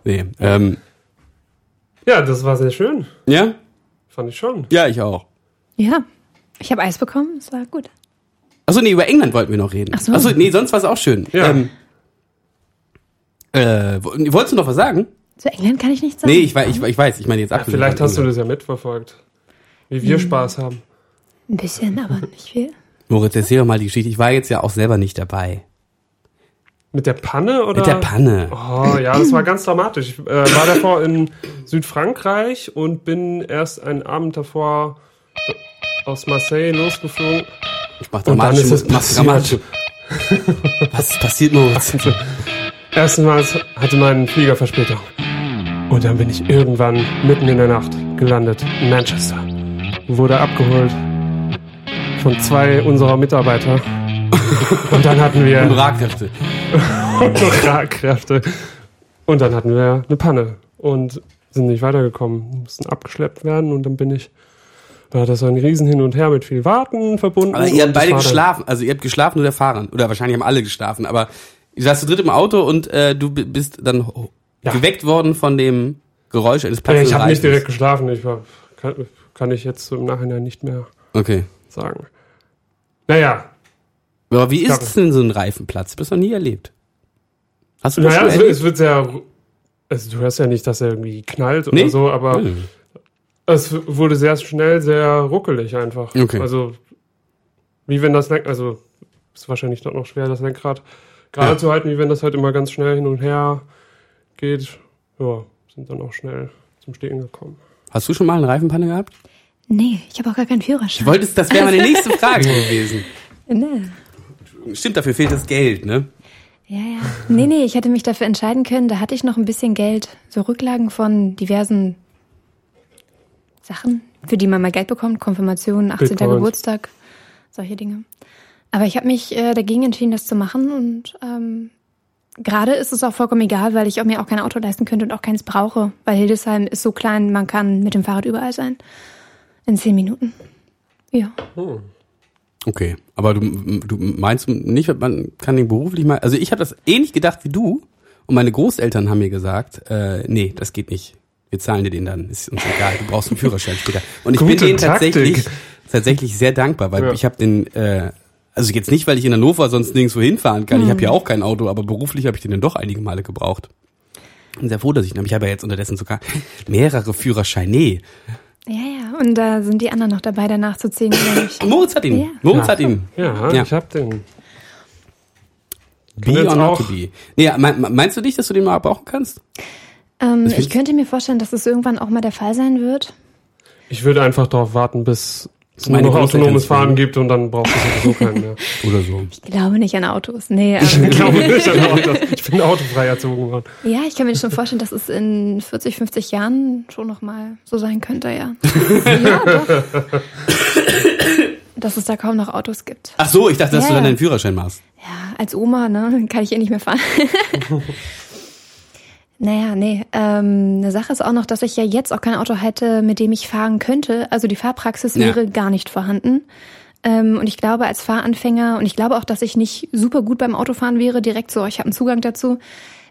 S2: nee, ähm,
S1: Ja, das war sehr schön.
S2: ja?
S1: Fand ich schon.
S2: Ja, ich auch.
S4: Ja. Ich habe Eis bekommen, es war gut.
S2: Achso, nee, über England wollten wir noch reden.
S4: Ach so.
S2: Achso, nee, sonst war es auch schön.
S1: Ja.
S2: Ähm, äh, wo- wolltest du noch was sagen?
S4: Zu England kann ich nicht sagen.
S2: Nee, ich, wei- ich, ich weiß, ich meine jetzt
S1: Ja,
S2: abgesehen
S1: vielleicht hast du das ja mitverfolgt. Wie wir Spaß haben.
S4: Ein bisschen, aber nicht viel.
S2: Moritz, erzähl doch mal die Geschichte. Ich war jetzt ja auch selber nicht dabei.
S1: Mit der Panne oder?
S2: Mit der Panne.
S1: Oh ja, das war ganz dramatisch. Ich äh, war davor in Südfrankreich und bin erst einen Abend davor aus Marseille losgeflogen.
S2: Ich mach
S1: Und dann
S2: mach Was ist passiert, Moritz?
S1: Erstmals hatte mein Flieger Verspätung. Und dann bin ich irgendwann mitten in der Nacht gelandet in Manchester. Wurde abgeholt von zwei unserer Mitarbeiter. Und dann hatten wir
S2: Honorarkräfte.
S1: Honorarkräfte. Und dann hatten wir eine Panne und sind nicht weitergekommen. Mussten abgeschleppt werden und dann bin ich. War das so ein Riesen hin und her mit viel Warten verbunden.
S2: Aber ihr
S1: und
S2: habt beide geschlafen, also ihr habt geschlafen oder der Fahrer. Oder wahrscheinlich haben alle geschlafen, aber du saß zu dritt im Auto und äh, du bi- bist dann
S1: Ja.
S2: geweckt worden von dem Geräusch eines
S1: Ja,
S2: platzenden
S1: ich habe nicht direkt geschlafen. Ich war, kann, kann ich jetzt im Nachhinein nicht mehr
S2: Okay.
S1: sagen. Naja,
S2: Aber wie ist es denn so ein Reifenplatz? Du bist noch nie erlebt. Hast du das
S1: naja
S2: schon
S1: es,
S2: erlebt?
S1: es wird sehr. Also du hörst ja nicht, dass er irgendwie knallt oder
S2: Nee?
S1: so, aber
S2: Hm.
S1: es wurde sehr schnell sehr ruckelig einfach.
S2: Okay.
S1: Also wie wenn das Lenkrad, also ist wahrscheinlich doch noch schwer, das Lenkrad gerade
S2: Ja.
S1: zu halten, wie wenn das halt immer ganz schnell hin und her geht. Ja, sind dann auch schnell zum Stehen gekommen.
S2: Hast du schon mal eine Reifenpanne gehabt?
S4: Nee, ich habe auch gar keinen Führerschein.
S2: Wolltest, das wäre meine nächste Frage gewesen.
S4: Nee.
S2: Stimmt, dafür fehlt das Geld, ne?
S4: Ja, ja. Nee, nee, ich hätte mich dafür entscheiden können. Da hatte ich noch ein bisschen Geld, so Rücklagen von diversen Sachen, für die man mal Geld bekommt. Konfirmation, 18.
S1: Bitcoins.
S4: Geburtstag, solche Dinge. Aber ich habe mich äh, dagegen entschieden, das zu machen. Und ähm, gerade ist es auch vollkommen egal, weil ich auch mir auch kein Auto leisten könnte und auch keins brauche. Weil Hildesheim ist so klein, man kann mit dem Fahrrad überall sein. In zehn Minuten. Ja.
S2: Okay, aber du, du meinst nicht, man kann den beruflich mal. Also ich habe das ähnlich gedacht wie du und meine Großeltern haben mir gesagt, äh, nee, das geht nicht. Wir zahlen dir den dann, ist uns egal. Du brauchst einen Führerschein später. Und ich bin
S1: Gute
S2: denen
S1: Taktik.
S2: tatsächlich tatsächlich sehr dankbar, weil
S1: Ja.
S2: ich habe den. Äh, also jetzt nicht, weil ich in Hannover sonst nirgendwo hinfahren kann. Ich habe ja auch kein Auto, aber beruflich habe ich den dann doch einige Male gebraucht. Bin sehr froh, dass ich ihn habe. Ich habe ja jetzt unterdessen sogar mehrere Führerscheine.
S4: Ja, ja. Und da sind die anderen noch dabei, danach zu ziehen.
S2: Moritz hat ihn.
S4: Ja.
S2: Moritz hat ihn.
S1: Ja,
S2: Ja.
S1: ich hab den.
S2: Be or not to be. Nee, mein- meinst du nicht, dass du den mal brauchen kannst?
S4: Ähm,
S2: Das
S4: ich könnte mir vorstellen, dass es irgendwann auch mal der Fall sein wird.
S1: Ich würde einfach darauf warten, bis es nur noch autonomes Fahren gibt und dann braucht es sowieso keinen mehr.
S2: Oder so.
S4: Ich glaube nicht an Autos. Nee,
S1: Ich
S4: ähm,
S1: glaube nicht an Autos. Ich bin autofrei erzogen worden.
S4: ja, ich kann mir schon vorstellen, dass es in 40, 50 Jahren schon noch mal so sein könnte, ja. ja, doch. Dass es da kaum noch Autos gibt.
S2: Ach so, ich dachte, dass
S4: Ja,
S2: du dann deinen Führerschein machst.
S4: Ja, als Oma, ne, kann ich eh nicht mehr fahren. naja, nee. Ähm, eine Sache ist auch noch, dass ich ja jetzt auch kein Auto hätte, mit dem ich fahren könnte. Also die Fahrpraxis
S2: Ja.
S4: wäre gar nicht vorhanden. Ähm, und ich glaube, als Fahranfänger, und ich glaube auch, dass ich nicht super gut beim Autofahren wäre, direkt so, ich habe einen Zugang dazu,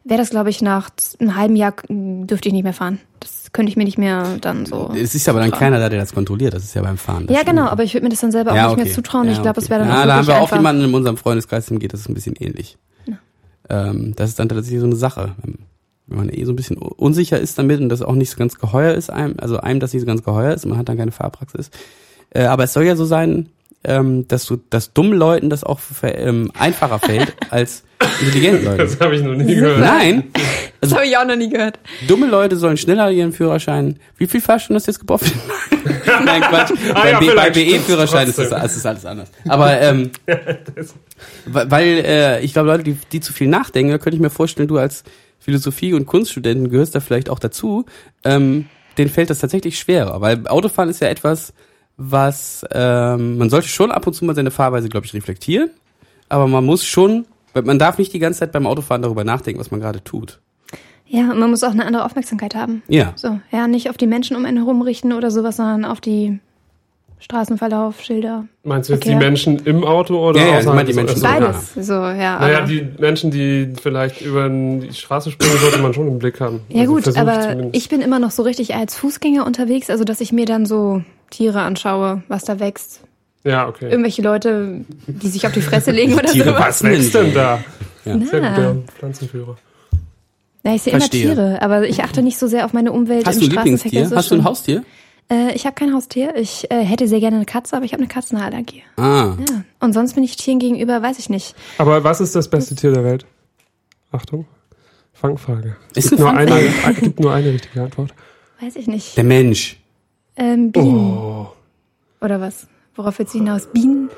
S4: wäre das, glaube ich, nach einem halben Jahr dürfte ich nicht mehr fahren. Das könnte ich mir nicht mehr dann so.
S2: Es ist aber dann keiner da, der das kontrolliert. Das ist ja beim Fahren.
S4: Ja, genau, aber ich würde mir das dann selber auch
S2: Ja,
S4: nicht mehr zutrauen.
S2: Ja,
S4: ich glaube,
S2: okay.
S4: es wäre dann
S2: ja,
S4: auch
S2: da haben wir auch jemanden in unserem Freundeskreis, dem geht das ein bisschen ähnlich. Ähm, das ist dann tatsächlich so eine Sache. Wenn man eh so ein bisschen unsicher ist damit und das auch nicht so ganz geheuer ist, einem, also einem das nicht so ganz geheuer ist, man hat dann keine Fahrpraxis. Äh, aber es soll ja so sein, ähm, dass du, dass dummen Leuten das auch ähm, einfacher fällt als intelligenten Leuten.
S1: Das habe ich noch nie gehört.
S2: Nein,
S4: Das habe ich auch noch nie gehört.
S2: dumme Leute sollen schneller ihren Führerschein. Wie viel Fahrstunden hast du jetzt gebraucht? Nein, Quatsch.
S1: Ah
S2: bei
S1: ja,
S2: B- bei BE-Führerschein ist das, ist das alles anders. Aber ähm, weil weil, äh, ich glaube, Leute, die, die zu viel nachdenken, da könnte ich mir vorstellen, du als Philosophie- und Kunststudenten gehörst da vielleicht auch dazu, ähm, denen fällt das tatsächlich schwerer. Weil Autofahren ist ja etwas, was ähm, man sollte schon ab und zu mal seine Fahrweise, glaube ich, reflektieren, aber man muss schon, man darf nicht die ganze Zeit beim Autofahren darüber nachdenken, was man gerade tut.
S4: Ja, und man muss auch eine andere Aufmerksamkeit haben.
S2: Ja.
S4: So, ja, nicht auf die Menschen um einen herum richten oder sowas, sondern auf die Straßenverlauf, Schilder.
S1: Meinst du jetzt
S4: Verkehr.
S1: die Menschen im Auto oder
S2: Ja, ja, ich
S1: außerhalb
S2: meine die Menschen so.
S4: Beides. So, ja.
S1: Naja,
S4: aber,
S1: die Menschen, die vielleicht über die Straße springen, sollte man schon im Blick haben.
S4: ja
S1: Also
S4: gut, aber
S1: zumindest.
S4: ich bin immer noch so richtig als Fußgänger unterwegs, also dass ich mir dann so Tiere anschaue, was da wächst.
S1: Ja, okay.
S4: Irgendwelche Leute, die sich auf die Fresse legen oder
S2: Tiere
S4: sowas.
S1: Was wächst denn da?
S2: Ja.
S1: Sehr
S4: Na.
S1: guter Pflanzenführer.
S4: Ja, ich sehe immer
S2: Verstehe.
S4: Tiere, aber ich achte nicht so sehr auf meine Umwelt
S2: Hast
S4: im
S2: du ein
S4: Straßenverkehr.
S2: Lieblingstier? Hast du ein
S4: schon.
S2: Haustier?
S4: Äh, ich habe kein Haustier. Ich äh, hätte sehr gerne eine Katze, aber ich habe eine Katzenallergie.
S2: Ah.
S4: Ja. Und sonst bin ich Tieren gegenüber, weiß ich nicht.
S1: Aber was ist das beste Tier der Welt? Achtung. Fangfrage. Es
S2: Ist
S1: gibt, nur eine, gibt nur eine richtige Antwort.
S4: Weiß ich nicht.
S2: Der Mensch.
S4: Ähm, Bienen.
S1: Oh.
S4: Oder was? Worauf willst du hinaus? Bienen?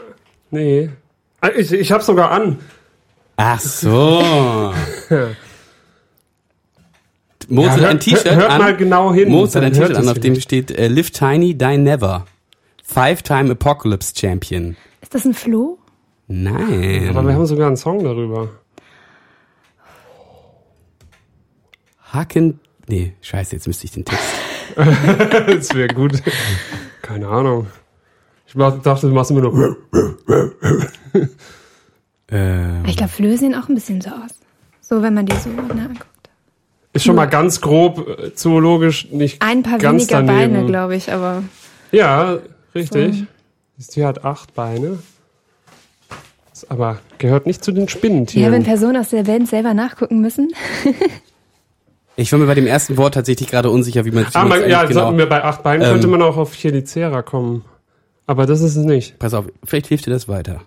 S1: Nee. Ah, Ich, ich hab's sogar an.
S2: Ach so. Mozart
S1: Ja,
S2: ein
S1: hört-
S2: T-Shirt
S1: hört
S2: an.
S1: mal genau hin,
S2: Mozart
S1: dann
S2: ein
S1: hört
S2: T-Shirt an, auf dem steht äh, Live Tiny, Die Never. Five-Time Apocalypse Champion.
S4: Ist das ein Floh?
S2: Nein.
S1: Aber wir haben sogar einen Song darüber.
S2: Hacken. Nee, scheiße, jetzt müsste ich den Text.
S1: Das wäre gut. Keine Ahnung. Ich mach- dachte, du machst immer nur.
S2: Ähm,
S4: Ich glaube, Flöhe sehen auch ein bisschen so aus. So, wenn man die so nah anguckt.
S1: Ist schon mal ganz grob äh, zoologisch nicht
S4: Ein paar
S1: ganz
S4: weniger
S1: daneben.
S4: Beine, glaube ich, aber
S1: Ja, richtig.
S4: So.
S1: Das Tier hat acht Beine. Ist aber gehört nicht zu den
S4: ja, wenn
S1: Spinnentieren.
S4: Personen aus der Band selber nachgucken müssen.
S2: ich war mir bei dem ersten Wort tatsächlich gerade unsicher, wie man
S1: ah,
S2: wie
S1: man, ja,
S2: eigentlich
S1: sollten wir bei acht Beinen
S2: Ähm.
S1: könnte man auch auf Chelicera kommen. Aber das ist es nicht.
S2: Pass auf, vielleicht hilft dir das weiter.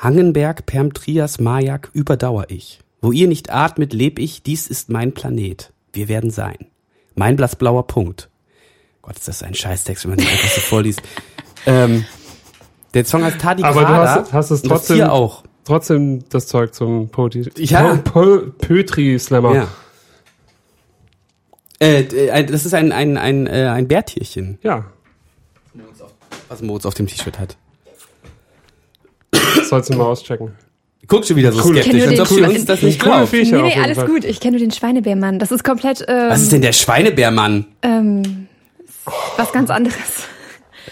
S2: Hangenberg, Perm, Trias, Majak, überdauer ich. Wo ihr nicht atmet, leb ich, dies ist mein Planet. Wir werden sein. Mein blassblauer Punkt. Gott, ist das ein Scheißtext, wenn man den einfach so vorliest. Ähm, der Song heißt Tardigrada.
S1: Aber du hast- hast es trotzdem-
S2: Tier auch.
S1: Trotzdem das Zeug zum Poti
S2: Ja.
S1: Po- Pötri-Slammer.
S2: Ja. Äh, ein- das ist ein, ein, ein, äh, ein Bärtierchen,
S1: ja.
S2: was Moritz auf dem T-Shirt hat.
S1: Sollst du mal auschecken.
S2: Guck schon wieder so
S1: Cool.
S2: skeptisch, als ob sie uns das nicht glaubt.
S4: Nee, nee, alles
S1: Fall.
S4: gut. Ich kenne nur den Schweinebärmann. Das ist komplett ähm,
S2: Was ist denn der Schweinebärmann?
S4: ähm, was ganz anderes.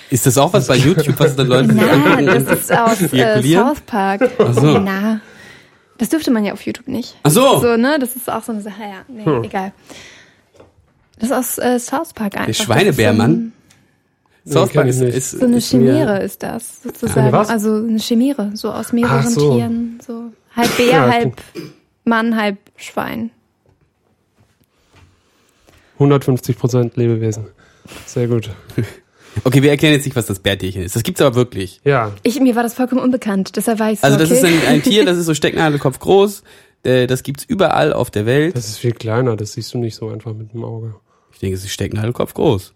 S2: Ist das auch was bei YouTube, was dann Leute
S4: Na,
S2: angucken
S4: das ist aus äh? South Park.
S2: Ach so.
S4: Na, das dürfte man ja auf YouTube nicht.
S2: Ach so.
S4: So, ne? Das ist auch so eine Sache. Ja, nee,
S1: Hm.
S4: egal. Das ist aus äh, South Park einfach.
S2: Der Schweinebärmann? South Park ist, ist,
S4: so eine
S2: ist
S4: Chimäre ist das, sozusagen.
S1: Eine?
S4: Also eine Chimäre, so aus mehreren
S1: so.
S4: Tieren. So. Halb Bär,
S1: Ja,
S4: halb Mann, halb Schwein.
S1: 150 Prozent Lebewesen. Sehr gut.
S2: Okay, wir erklären jetzt nicht, was das Bärtierchen ist. Das gibt's aber wirklich.
S1: Ja.
S4: Ich, mir war das vollkommen unbekannt, deshalb war ich so,
S2: Also das
S4: okay.
S2: ist ein, ein Tier, das ist so Stecknadelkopf groß. Äh, Das gibt's überall auf der Welt.
S1: Das ist viel kleiner, das siehst du nicht so einfach mit dem Auge.
S2: Ich denke, es ist Stecknadelkopf groß.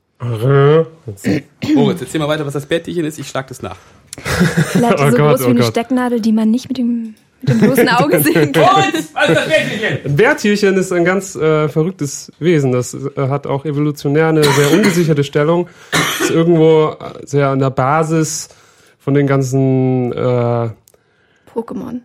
S1: Jetzt-
S2: Oh, jetzt erzähl mal weiter, was das Bärtierchen ist. Ich schlag das nach.
S4: Vielleicht
S1: Oh
S4: so
S1: Gott,
S4: groß
S1: oh
S4: wie eine
S1: Gott.
S4: Stecknadel, die man nicht mit dem, mit dem bloßen Auge sehen kann.
S2: was ist das Bärtierchen?
S1: Ein Bärtierchen ist ein ganz äh, verrücktes Wesen. Das äh, hat auch evolutionär eine sehr ungesicherte Stellung. Ist irgendwo äh, sehr an der Basis von den ganzen äh,
S4: Pokémon.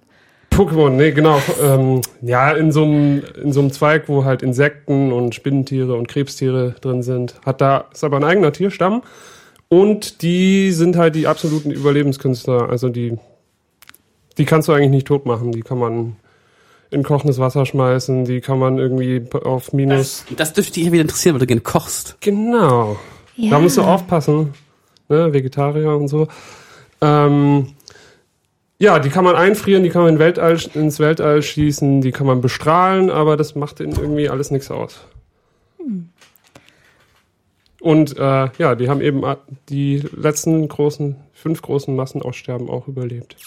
S1: Pokémon, nee, genau. Ähm, ja, in so einem in so einem Zweig, wo halt Insekten und Spinnentiere und Krebstiere drin sind. Hat da ist aber ein eigener Tierstamm und die sind halt die absoluten Überlebenskünstler. Also die die kannst du eigentlich nicht tot machen. Die kann man in kochendes Wasser schmeißen. Die kann man irgendwie auf Minus.
S2: Das dürfte dich ja wieder interessieren, weil du gerne kochst.
S1: Genau.
S4: Ja.
S1: Da musst du aufpassen, ne, Vegetarier und so. Ähm, ja, die kann man einfrieren, die kann man in Weltall, ins Weltall schießen, die kann man bestrahlen, aber das macht ihnen irgendwie alles nichts aus. Und äh, ja, die haben eben die letzten großen, fünf großen Massenaussterben auch überlebt.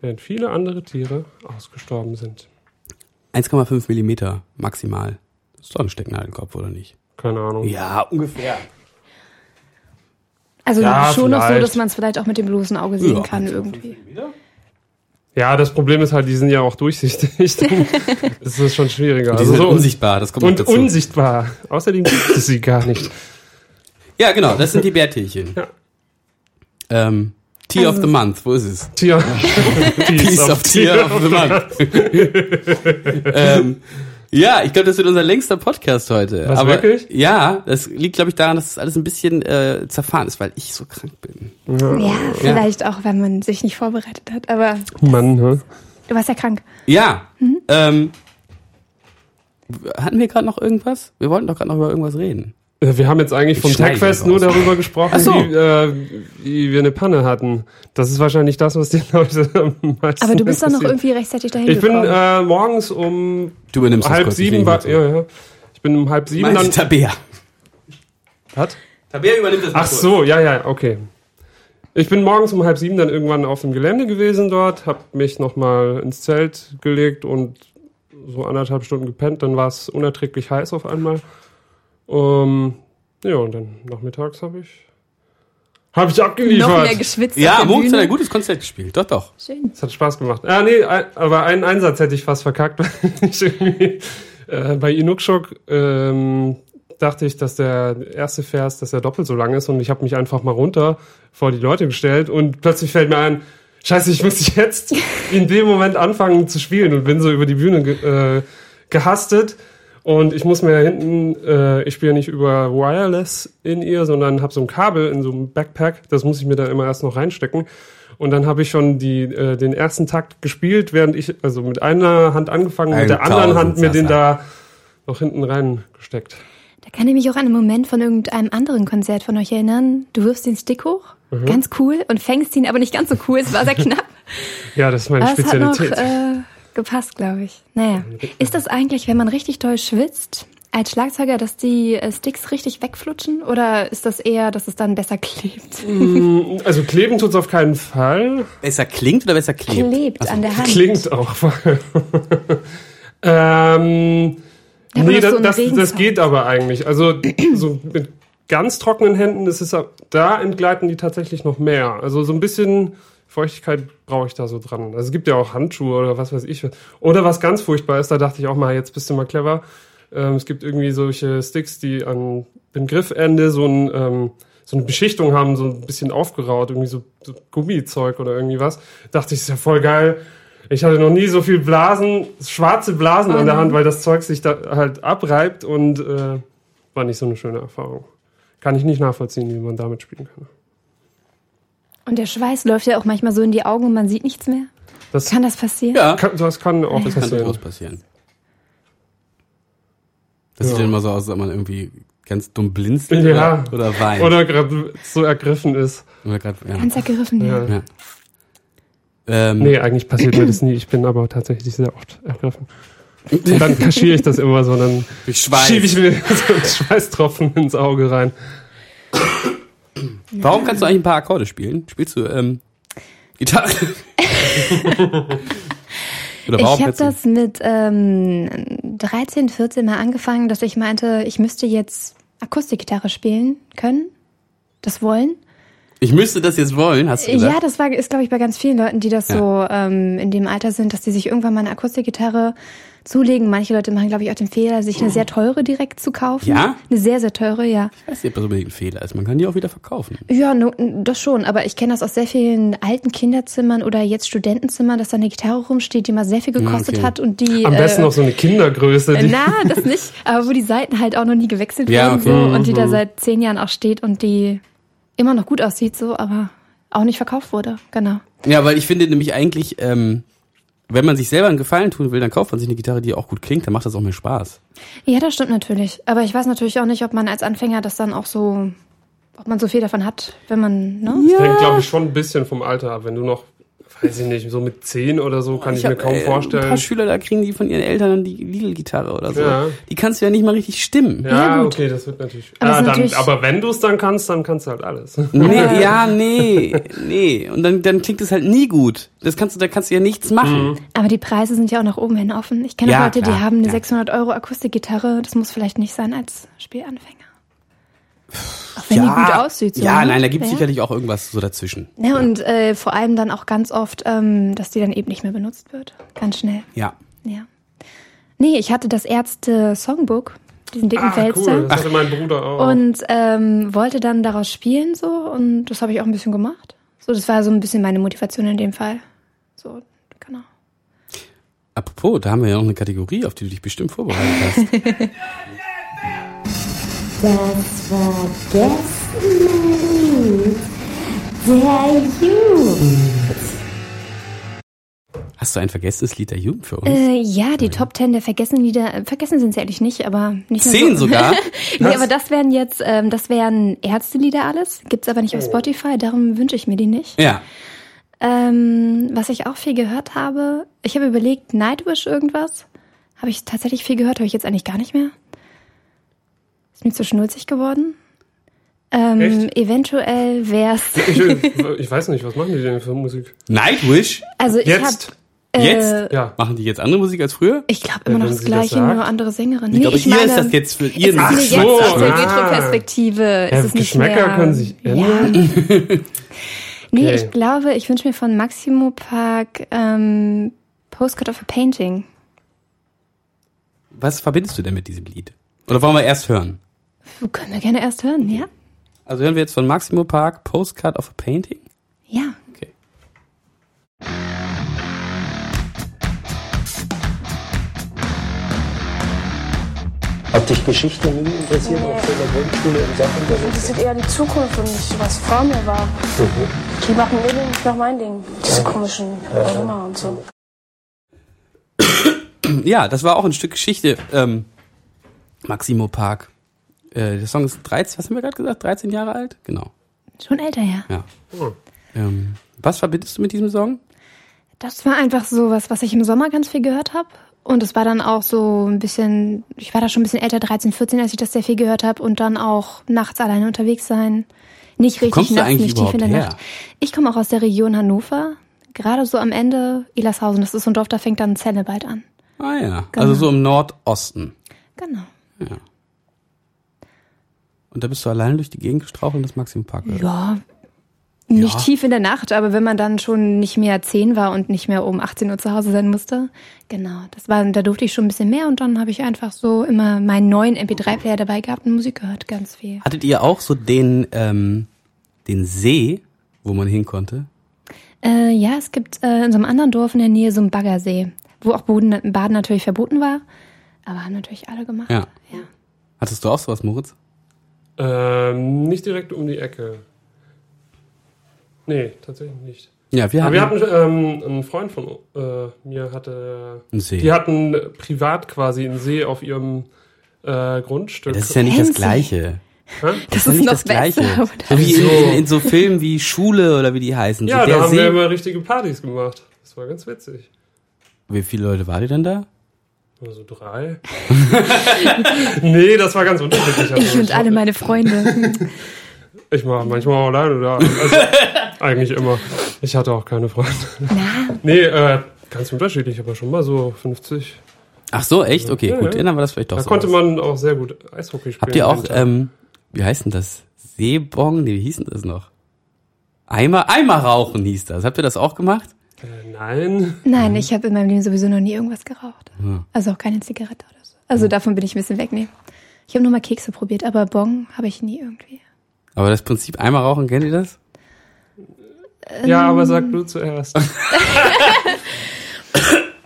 S1: Während viele andere Tiere ausgestorben sind.
S2: 1,5 Millimeter maximal. Das ist doch ein Stecknadelkopf, oder nicht?
S1: Keine Ahnung.
S2: Ja, ungefähr.
S4: Also
S1: Ja,
S4: schon noch so,
S1: vielleicht.
S4: dass man es vielleicht auch mit dem bloßen Auge sehen
S2: Ja,
S4: kann
S2: 1,5
S4: irgendwie.
S1: Ja, das Problem ist halt, die sind ja auch durchsichtig. das ist schon schwieriger.
S2: Die sind halt unsichtbar, das kommt
S1: Und
S2: dazu.
S1: unsichtbar. Außerdem gibt es sie gar nicht.
S2: Ja, genau, das sind die Bärtierchen.
S1: Ja.
S2: Ähm, Tier
S4: Also-
S2: of the Month, wo ist es?
S1: Tier.
S2: Piece of Tier of the Month. ähm, Ja, ich glaube, das wird unser längster Podcast heute.
S1: Was,
S2: Aber
S1: wirklich?
S2: ja, das liegt, glaube ich, daran, dass das alles ein bisschen äh, zerfahren ist, weil ich so krank bin.
S4: Ja, vielleicht auch, wenn man sich nicht vorbereitet hat. Aber
S1: Mann, ne?
S4: du warst ja krank.
S2: Ja.
S4: Mhm.
S2: Ähm, hatten wir gerade noch irgendwas? Wir wollten doch gerade noch über irgendwas reden.
S1: Äh, Wir haben jetzt eigentlich vom Techfest nur darüber gesprochen,
S2: so.
S1: wie, äh, wie wir eine Panne hatten. Das ist wahrscheinlich das, was die Leute am meisten
S4: Aber du bist doch noch irgendwie rechtzeitig dahin
S1: Ich bin
S4: gekommen.
S1: äh, morgens um halb sieben. War, ja, ja. Ich bin um halb sieben
S2: Meinst
S1: dann.
S2: Tabea?
S1: Was?
S2: Tabea übernimmt das
S1: Ach so, ja, ja, okay. Ich bin morgens um halb sieben dann irgendwann auf dem Gelände gewesen dort, hab mich nochmal ins Zelt gelegt und so anderthalb Stunden gepennt. Dann war es unerträglich heiß auf einmal. Um, ja, und dann nachmittags habe ich habe ich abgeliefert.
S4: noch mehr geschwitzt
S2: Ja, Moritz hat ein gutes Konzert gespielt. Doch, doch.
S4: Schön.
S1: Es hat Spaß gemacht. Ah, nee, aber einen Einsatz hätte ich fast verkackt, weil ich irgendwie äh, bei Inukshuk ähm, dachte ich, dass der erste Vers, dass er doppelt so lang ist und ich habe mich einfach mal runter vor die Leute gestellt und plötzlich fällt mir ein, scheiße, ich muss jetzt in dem Moment anfangen zu spielen und bin so über die Bühne ge äh, gehastet und ich muss mir hinten, äh, ich spiele nicht über Wireless in ihr, sondern habe so ein Kabel in so einem Backpack, das muss ich mir dann immer erst noch reinstecken. Und dann habe ich schon die, äh, den ersten Takt gespielt, während ich, also mit einer Hand angefangen, mit der anderen Hand mir den da noch hinten reingesteckt.
S4: Da kann ich mich auch an einen Moment von irgendeinem anderen Konzert von euch erinnern. Du wirfst den Stick hoch,
S1: Mhm.
S4: ganz cool, und fängst ihn aber nicht ganz so cool. Es war sehr knapp.
S1: Ja, das ist meine
S4: Aber es hat noch
S1: Spezialität.
S4: äh, gepasst, glaube ich. Naja. Ist das eigentlich, wenn man richtig doll schwitzt, als Schlagzeuger, dass die äh, Sticks richtig wegflutschen? Oder ist das eher, dass es dann besser klebt?
S1: also kleben tut's auf keinen Fall.
S2: Besser klingt oder besser klebt?
S4: Klebt
S2: Ach so.
S4: an der Hand.
S1: Klingt auch. ähm,
S4: Da
S1: nee, das,
S4: so
S1: das, das geht aber eigentlich. Also so mit ganz trockenen Händen ist es da entgleiten die tatsächlich noch mehr. Also so ein bisschen Feuchtigkeit brauche ich da so dran. Also es gibt ja auch Handschuhe oder was weiß ich. Oder was ganz furchtbar ist, da dachte ich auch mal, jetzt bist du mal clever. Ähm, es gibt irgendwie solche Sticks, die an dem Griffende so ein ähm, so eine Beschichtung haben, so ein bisschen aufgeraut, irgendwie so, so Gummizeug oder irgendwie was. Dachte ich, ist ja voll geil. Ich hatte noch nie so viel Blasen, schwarze Blasen an der Hand, weil das Zeug sich da halt abreibt und äh, war nicht so eine schöne Erfahrung. Kann ich nicht nachvollziehen, wie man damit spielen kann.
S4: Und der Schweiß läuft ja auch manchmal so in die Augen und man sieht nichts mehr.
S1: Das
S4: Kann das passieren?
S2: Ja,
S1: kann, das kann auch
S2: das kann
S1: passieren.
S2: durchaus passieren. Das
S1: Ja.
S2: sieht dann immer so aus, als ob man irgendwie ganz dumm blinzelt
S1: Ja.
S2: oder, oder weint.
S1: Oder gerade so ergriffen ist.
S2: Oder grad, ja.
S4: Ganz ergriffen, ja.
S1: Ja.
S2: ja. Ähm,
S1: Nee, eigentlich passiert mir das nie. Ich bin aber tatsächlich sehr oft ergriffen. Und dann kaschiere ich das immer so, dann schiebe ich mir so einen Schweißtropfen ins Auge rein.
S2: Warum kannst du eigentlich ein paar Akkorde spielen? Spielst du ähm, Gitarre? Oder warum
S4: Ich habe das mit ähm, 13, 14 mal angefangen, dass ich meinte, ich müsste jetzt Akustikgitarre spielen können. Das wollen.
S2: Ich müsste das jetzt wollen, hast du gesagt?
S4: Ja, das war, ist, glaube ich, bei ganz vielen Leuten, die das
S2: Ja.
S4: so ähm, in dem Alter sind, dass die sich irgendwann mal eine Akustikgitarre zulegen. Manche Leute machen, glaube ich, auch den Fehler, sich eine sehr teure direkt zu kaufen.
S2: Ja?
S4: Eine sehr, sehr teure, ja.
S2: Ich weiß nicht, ob das unbedingt ein Fehler ist. Man kann die auch wieder verkaufen.
S4: Ja, no, das schon. Aber ich kenne das aus sehr vielen alten Kinderzimmern oder jetzt Studentenzimmern, dass da eine Gitarre rumsteht, die mal sehr viel gekostet
S2: okay.
S4: hat und die.
S1: Am besten
S4: äh,
S1: noch so eine Kindergröße. Die,
S4: Na, das nicht. Aber wo die Seiten halt auch noch nie gewechselt
S2: Ja,
S4: wurden
S2: okay.
S4: so, und die da seit zehn Jahren auch steht und die immer noch gut aussieht, so, aber auch nicht verkauft wurde. Genau.
S2: Ja, weil ich finde nämlich eigentlich, ähm, wenn man sich selber einen Gefallen tun will, dann kauft man sich eine Gitarre, die auch gut klingt, dann macht das auch mehr Spaß.
S4: Ja, das stimmt natürlich. Aber ich weiß natürlich auch nicht, ob man als Anfänger das dann auch so, ob man so viel davon hat, wenn man, ne?
S1: hängt, glaube ich, schon ein bisschen vom Alter ab. Wenn du noch, weiß ich nicht, so mit 10 oder so, kann ich, mir
S2: hab,
S1: kaum
S2: äh, Ein
S1: vorstellen.
S2: paar Schüler, da kriegen die von ihren Eltern die Lidl-Gitarre oder so.
S1: Ja.
S2: Die kannst du ja nicht mal richtig stimmen.
S1: Ja,
S4: Ja, gut.
S1: okay, das wird natürlich.
S4: Aber
S1: ah, dann,
S4: natürlich-
S1: aber wenn du es dann kannst, dann kannst du halt alles.
S2: Nee, ja, nee, nee. Und dann, dann klingt es halt nie gut. Das kannst du, da kannst du ja nichts machen.
S4: Aber die Preise sind ja auch nach oben hin offen. Ich kenne
S2: Ja,
S4: Leute,
S2: klar,
S4: die haben eine
S2: ja.
S4: 600 Euro Akustikgitarre. Das muss vielleicht nicht sein als Spielanfänger. Auch wenn die gut aussieht. So,
S2: ja,
S4: ne?
S2: nein, da gibt es
S4: ja.
S2: sicherlich auch irgendwas so dazwischen.
S4: Ja, und äh, vor allem dann auch ganz oft, ähm, dass die dann eben nicht mehr benutzt wird. Ganz schnell.
S2: Ja.
S4: Ja. Nee, ich hatte das Ärzte-Songbook, diesen dicken
S1: Ah,
S4: Wälzer.
S1: cool. Das hatte mein Bruder auch.
S4: Und ähm, wollte dann daraus spielen so und das habe ich auch ein bisschen gemacht. So, das war so ein bisschen meine Motivation in dem Fall. So, genau.
S2: Apropos, da haben wir ja noch eine Kategorie, auf die du dich bestimmt vorbereitet hast.
S8: Das war gestern der Jugend.
S2: Hast du ein vergessenes Lied der Jugend für uns?
S4: Äh, ja, die Top Ten der vergessenen Lieder. äh, Vergessen sind sie ehrlich nicht, aber nicht mehr
S2: Zehn
S4: so.
S2: sogar?
S4: nee, aber das wären jetzt, ähm, das wären Ärztelieder alles. Gibt's aber nicht auf Spotify, darum wünsche ich mir die nicht.
S2: Ja.
S4: Ähm, was ich auch viel gehört habe, ich habe überlegt, Nightwish irgendwas. Habe ich tatsächlich viel gehört, habe ich jetzt eigentlich gar nicht mehr. Ist mir zu schnulzig geworden. Ähm,
S1: Echt?
S4: eventuell wär's.
S1: Ich, ich weiß nicht, was machen die denn für Musik?
S2: Nightwish?
S4: Also ich
S1: Jetzt?
S4: habe
S2: Jetzt?
S4: Äh,
S1: Ja.
S2: Machen die jetzt andere Musik als früher?
S4: Ich glaube immer
S1: Äh,
S4: noch das gleiche, nur andere Sängerin.
S2: Ich glaube, ihr ist das jetzt für ihr
S1: Ach
S4: jetzt
S1: so,
S4: aus der
S1: ah.
S4: Retro-Perspektive.
S1: Ja,
S4: ist es nicht
S1: Geschmäcker
S4: mehr,
S1: können sich
S4: Ja.
S1: ändern.
S4: Nee,
S1: Okay.
S4: ich glaube, ich wünsche mir von Maximo Park ähm, Postcard of a Painting.
S2: Was verbindest du denn mit diesem Lied? Oder wollen wir erst hören?
S4: Können wir gerne erst hören, ja?
S2: Also hören wir jetzt von Maximo Park Postcard of a Painting?
S4: Ja.
S2: Okay.
S9: Hat dich Geschichte nie interessiert, auch schon in der Grundschule im Sachunterricht?
S10: Das ist eher die Zukunft und nicht was vor mir war. Die machen ihr Ding, ich mach mein Ding. Diese komischen Römer und so.
S2: Ja, das war auch ein Stück Geschichte. Ähm, Maximo Park. Äh, der Song ist 13, was haben wir gerade gesagt? 13 Jahre alt? Genau.
S4: Schon älter, ja.
S2: Ja. Ähm, was verbindest du mit diesem Song?
S4: Das war einfach so was, was ich im Sommer ganz viel gehört habe. Und es war dann auch so ein bisschen, ich war da schon ein bisschen älter, 13, 14, als ich das sehr viel gehört habe. Und dann auch nachts alleine unterwegs sein. Nicht richtig
S2: kommst du
S4: nachts,
S2: eigentlich
S4: nicht tief in der
S2: überhaupt
S4: Nacht. Ich komme auch aus der Region Hannover. Gerade so am Ende Ilershausen. Das ist so ein Dorf, da fängt dann Zelle bald an.
S2: Ah ja,
S4: Genau.
S2: also so im Nordosten.
S4: Genau.
S2: Und da bist du allein durch die Gegend gestrauchelt und das Maximo Park gehört.
S4: Ja, nicht
S2: Ja.
S4: tief in der Nacht, aber wenn man dann schon nicht mehr 10 war und nicht mehr um 18 Uhr zu Hause sein musste, genau, das war, da durfte ich schon ein bisschen mehr und dann habe ich einfach so immer meinen neuen MP3-Player dabei gehabt und Musik gehört, ganz viel.
S2: Hattet ihr auch so den, ähm, den See, wo man hin konnte?
S4: Äh, ja, es gibt äh, in so einem anderen Dorf in der Nähe so einen Baggersee, wo auch Boden, Baden natürlich verboten war, aber haben natürlich alle gemacht.
S2: Ja.
S4: ja.
S2: Hattest du auch sowas, Moritz?
S1: Ähm, nicht direkt um die Ecke. Nee, tatsächlich nicht.
S2: Ja, wir
S1: Aber
S2: hatten,
S1: wir hatten, ähm, einen Freund von äh, mir hatte,
S2: Einen See.
S1: die hatten privat quasi einen See auf ihrem äh, Grundstück.
S2: das ist ja nicht das. Gleiche.
S4: Das
S2: ja
S4: ist
S2: nicht
S4: noch
S2: das Gleiche.
S4: besser. oder?
S2: So wie in, in, in so Filmen wie Schule oder wie die heißen.
S1: Ja,
S2: so
S1: da
S2: der
S1: haben
S2: See.
S1: wir immer richtige Partys gemacht. Das war ganz witzig.
S2: Wie viele Leute waren die denn da?
S1: Also drei. nee, das war ganz unterschiedlich. Also
S4: Ich und alle meine Freunde.
S1: Ich war manchmal auch alleine da. Also, eigentlich immer. Ich hatte auch keine Freunde.
S4: Na,
S1: Nee, äh, ganz unterschiedlich, aber schon mal so 50.
S2: Ach so, echt? Okay,
S1: Ja,
S2: gut.
S1: ja.
S2: Ja, dann war das vielleicht doch
S1: Da
S2: so.
S1: konnte man auch sehr gut Eishockey spielen.
S2: Habt ihr auch, ähm, wie heißt denn das? Seebong? Nee, wie hieß denn das noch? Eimer, Eimer rauchen hieß das. Habt ihr das auch gemacht?
S1: Äh, nein.
S4: nein, ich habe in meinem Leben sowieso noch nie irgendwas geraucht.
S2: Hm.
S4: Also auch keine Zigarette oder so. Also davon bin ich ein bisschen weg, nee. Ich habe nur mal Kekse probiert, aber Bong habe ich nie irgendwie.
S2: Aber das Prinzip Eimer rauchen, kennt ihr das?
S1: Ja, aber sag du zuerst.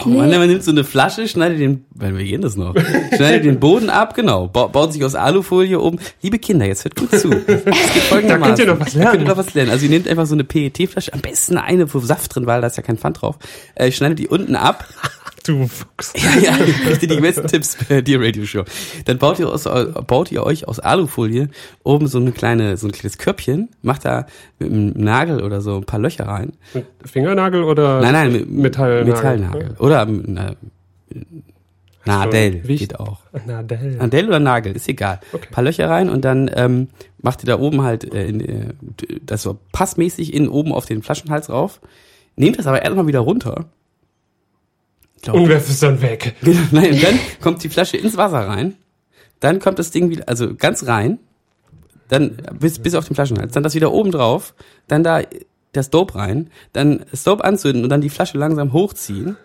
S2: Oh Mann, man nimmt so eine Flasche, schneidet den, weil wir gehen das noch, schneidet den Boden ab, genau, ba baut sich aus Alufolie um. Liebe Kinder, jetzt hört gut zu.
S1: Da könnt ihr noch was
S2: Da könnt ihr
S1: lernen.
S2: noch was lernen. Also ihr nehmt einfach so eine PET-Flasche, am besten eine, wo Saft drin war, da ist ja kein Pfand drauf. Äh, schneidet die unten ab.
S1: Du Fuchs.
S2: Ja, ja, ich kriegte die besten Tipps bei der Radio-Show. Dann baut ihr, aus, baut ihr euch aus Alufolie oben so eine kleine, so ein kleines Körbchen, macht da mit einem Nagel oder so ein paar Löcher rein.
S1: Mit Fingernagel oder
S2: Nein, nein, mit
S1: Metallnagel?
S2: Metallnagel. Oder na, Nadel
S1: Wie-
S2: geht auch.
S1: Nadel.
S2: Nadel oder Nagel, ist egal.
S1: Okay.
S2: paar Löcher rein und dann ähm, macht ihr da oben halt äh, in, äh, das so passmäßig innen oben auf den Flaschenhals rauf. Nehmt das aber erstmal wieder runter. Glaub,
S1: Und werft es dann weg.
S2: Genau, nein, dann kommt die Flasche ins Wasser rein. Dann kommt das Ding wieder, also ganz rein. Dann bis, bis auf den Flaschenhals. Dann das wieder oben drauf. Dann da das Dope rein. Dann das Dope anzünden und dann die Flasche langsam hochziehen.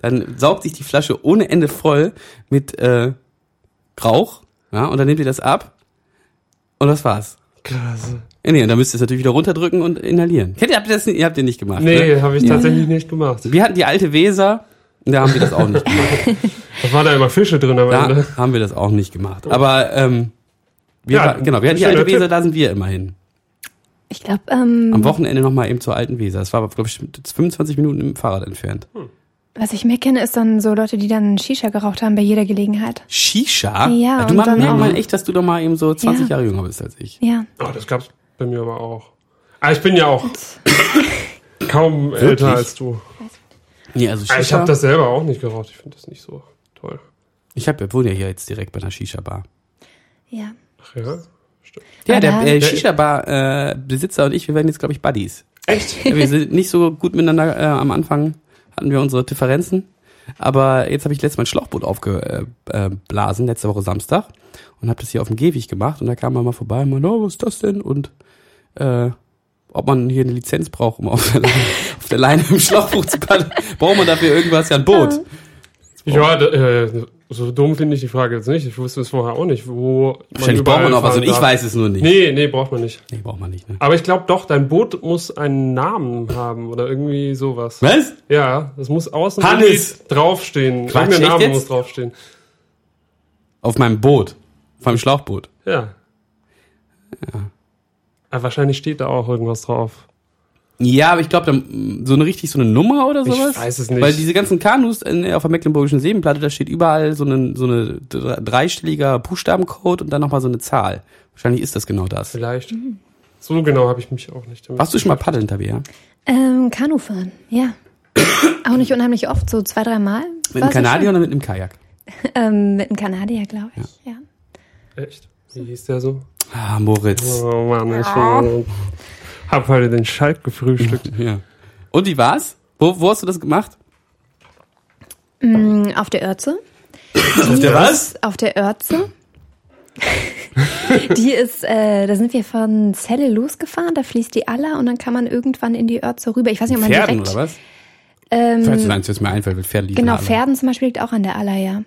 S2: Dann saugt sich die Flasche ohne Ende voll mit äh, Rauch. Ja, und dann nehmt ihr das ab. Und das war's.
S1: Krass.
S2: Ja, nee, und dann müsst ihr es natürlich wieder runterdrücken und inhalieren. Kennt ihr, habt ihr das ihr habt ihr nicht gemacht?
S1: Nee,
S2: Ne?
S1: habe ich tatsächlich nicht gemacht.
S2: Wir hatten die alte Weser Da haben wir das auch nicht gemacht.
S1: Da waren da immer Fische drin am
S2: Da
S1: Ende.
S2: haben wir das auch nicht gemacht. Aber ähm, wir,
S1: Ja,
S2: war, genau, wir hatten die alte Weser, da sind wir immerhin.
S4: Ich glaube, ähm,
S2: Am Wochenende nochmal eben zur alten Weser. Das war, glaube ich, 25 Minuten im Fahrrad entfernt.
S4: was ich mehr kenne, ist dann so Leute, die dann Shisha geraucht haben bei jeder Gelegenheit.
S2: Shisha?
S4: Ja,
S2: du
S4: und
S2: mal,
S4: dann
S2: merk
S4: auch-
S2: mal echt, dass du doch mal eben so 20
S4: Ja.
S2: Jahre jünger bist als ich.
S4: Ja.
S1: Oh, das gab's bei mir aber auch. Ah, ich bin ja auch kaum
S2: Wirklich?
S1: älter als du.
S2: Nee, also
S1: Ah, Ich
S2: Shisha.
S1: habe das selber auch nicht geraucht. Ich finde das nicht so toll.
S2: ich hab, wir wohnen ja hier jetzt direkt bei einer Shisha-Bar.
S4: Ja.
S1: Ach ja?
S2: Ja,
S4: Ah,
S2: der äh, Shisha-Bar-Besitzer und ich, wir werden jetzt, glaube ich, Buddies.
S1: Echt?
S2: Ja, wir sind nicht so gut miteinander äh, am Anfang, hatten wir unsere Differenzen. Aber jetzt habe ich letztes Mal ein Schlauchboot aufgeblasen, äh, blasen, letzte Woche Samstag. Und habe das hier auf dem Gehweg gemacht. Und da kam man mal vorbei und meinte, oh, was ist das denn? Und äh, ob man hier eine Lizenz braucht, um auf der Leine, auf der Leine im Schlauchboot zu paddeln. Braucht man dafür irgendwas? Ja, ein Boot.
S1: Ja, da, äh, so dumm finde ich die Frage jetzt nicht. Ich wusste es vorher auch nicht, wo
S2: Wahrscheinlich braucht man noch was. Und ich weiß es nur nicht.
S1: Nee, nee, braucht man nicht.
S2: Nee, braucht man nicht, ne?
S1: Aber ich glaube doch, dein Boot muss einen Namen haben oder irgendwie sowas.
S2: Was?
S1: Ja, es muss außen
S2: Hannes!
S1: draufstehen.
S2: Quatsch,
S1: Irgendein Name
S2: jetzt?
S1: muss draufstehen.
S2: Auf meinem Boot. Auf meinem Schlauchboot.
S1: Ja. ja. Wahrscheinlich steht da auch irgendwas drauf.
S2: Ja, aber ich glaube, so eine richtig so eine Nummer oder
S1: Ich
S2: sowas.
S1: weiß es nicht.
S2: Weil diese ganzen Kanus in, auf der Mecklenburgischen Seenplatte, da steht überall so eine, so eine dre- dreistelliger Buchstabencode und dann nochmal so eine Zahl. Wahrscheinlich ist das genau das.
S1: Vielleicht. So genau habe ich mich auch nicht damit.
S2: Warst du schon mal paddeln, Tabea?
S4: Ähm, Kanufahren, ja. auch nicht unheimlich oft, so zwei, drei Mal.
S2: Mit einem Kanadier oder mit einem Kajak?
S4: Ähm, mit einem Kanadier, glaube ich, ja.
S1: Echt? Wie hieß der so?
S2: Ah, Moritz.
S1: Oh Mann, ich
S4: Ah.
S1: hab heute den Schalk gefrühstückt.
S2: Ja. Und wie war's? Wo, wo hast du das gemacht?
S4: Mm, auf der Örze.
S2: Auf der was?
S4: Auf der Örze. die ist, äh, da sind wir von Celle losgefahren, da fließt die Aller und dann kann man irgendwann in die Örze rüber. Ich weiß nicht, ob man
S2: Pferden
S4: direkt.
S2: oder was?
S4: Ähm,
S2: Falls du eins jetzt mir einfällt, mit Pferde liegen.
S4: Genau. Pferden zum Beispiel liegt auch an der Aller, ja.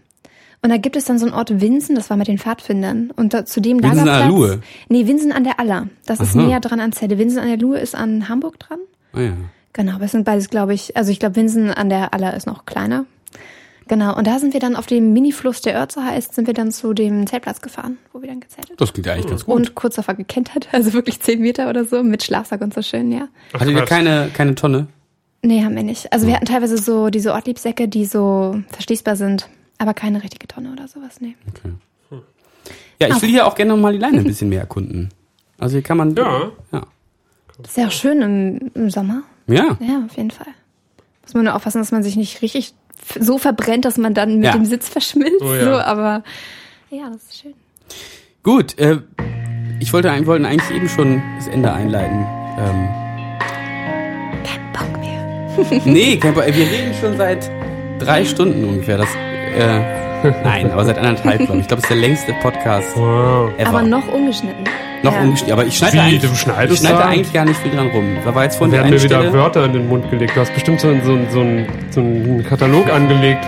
S4: Und da gibt es dann so einen Ort Winsen, das war mit den Pfadfindern. Und da, zu dem
S2: Winsen an der
S4: Lagerplatz.
S2: Luhe?
S4: Nee, Winsen an der Aller. Das ist
S2: Aha.
S4: näher dran an Celle. Winsen an der Luhe ist an Hamburg dran.
S2: Ah, ja.
S4: Genau, aber es sind beides, glaube ich, also ich glaube, Winsen an der Aller ist noch kleiner. Genau, und da sind wir dann auf dem Mini-Fluss, der Örze heißt, sind wir dann zu dem Zeltplatz gefahren, wo wir dann gezeltet
S2: Das klingt ja eigentlich ganz gut.
S4: Und kurz davor gekentert, also wirklich zehn Meter oder so, mit Schlafsack und so schön, ja.
S2: Hattet ihr keine, keine Tonne?
S4: Nee, haben wir nicht. Also wir hatten teilweise so diese Ortliebsäcke, die so verschließbar sind, aber keine richtige Tonne oder sowas, nee.
S2: Okay. Ja, ich will hier auch gerne noch mal die Leine ein bisschen mehr erkunden. Also hier kann man.
S1: Ja.
S2: Ja.
S4: Das ist ja auch schön im, im Sommer.
S2: Ja.
S4: Ja, auf jeden Fall. Muss man nur aufpassen, dass man sich nicht richtig so verbrennt, dass man dann mit
S2: Ja.
S4: dem Sitz verschmilzt.
S2: Oh ja.
S4: so, aber ja, das ist schön.
S2: Gut, äh, ich wollte, wir wollten eigentlich eben schon das Ende einleiten. Ähm,
S4: Kein Bock mehr.
S2: nee, kein Pro- äh, wir reden schon seit drei Stunden ungefähr. Das, äh, nein, aber seit anderthalb, glaube ich. Ich glaube, es ist der längste Podcast
S1: wow.
S2: ever.
S4: Aber noch ungeschnitten.
S2: Noch
S4: ja.
S2: ungeschnitten. Aber ich schneide
S1: Wie,
S2: eigentlich, ich schneide
S1: da?
S2: eigentlich gar nicht viel dran rum. Da war jetzt vorhin
S1: Wir haben mir wieder
S2: Stelle.
S1: Wörter in den Mund gelegt. Du hast bestimmt so, so, so, einen- so einen Katalog angelegt.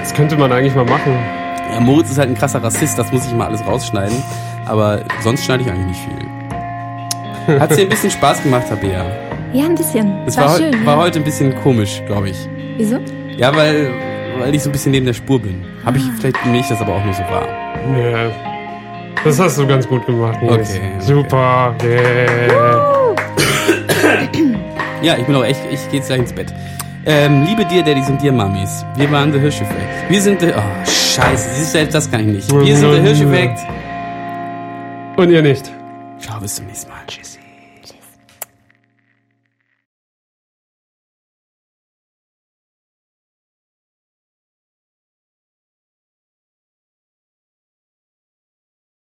S1: Das könnte man eigentlich mal machen.
S2: Ja, Moritz ist halt ein krasser Rassist, das muss ich mal alles rausschneiden. Aber sonst schneide ich eigentlich nicht viel. Hat dir ein bisschen Spaß gemacht, Tabea?
S4: Ja, ein bisschen.
S2: Es
S4: war,
S2: war,
S4: schön.
S2: war
S4: ja.
S2: heute ein bisschen komisch, glaube ich.
S4: Wieso?
S2: Ja, weil, weil ich so ein bisschen neben der Spur bin. Habe ich vielleicht nicht, das aber auch nur so war.
S1: Ja. Das hast du ganz gut gemacht, Nils.
S2: Okay, okay.
S1: Super. Yeah.
S2: Ja, ich bin auch echt, ich gehe jetzt gleich ins Bett. Ähm, liebe dir, Daddies und dir, Mamis. Wir waren der Hirscheffekt. Wir sind der, oh, scheiße, siehst du, selbst das kann ich nicht. Wir sind der Hirscheffekt.
S1: Und ihr nicht.
S2: Ciao, bis zum nächsten Mal. Tschüss.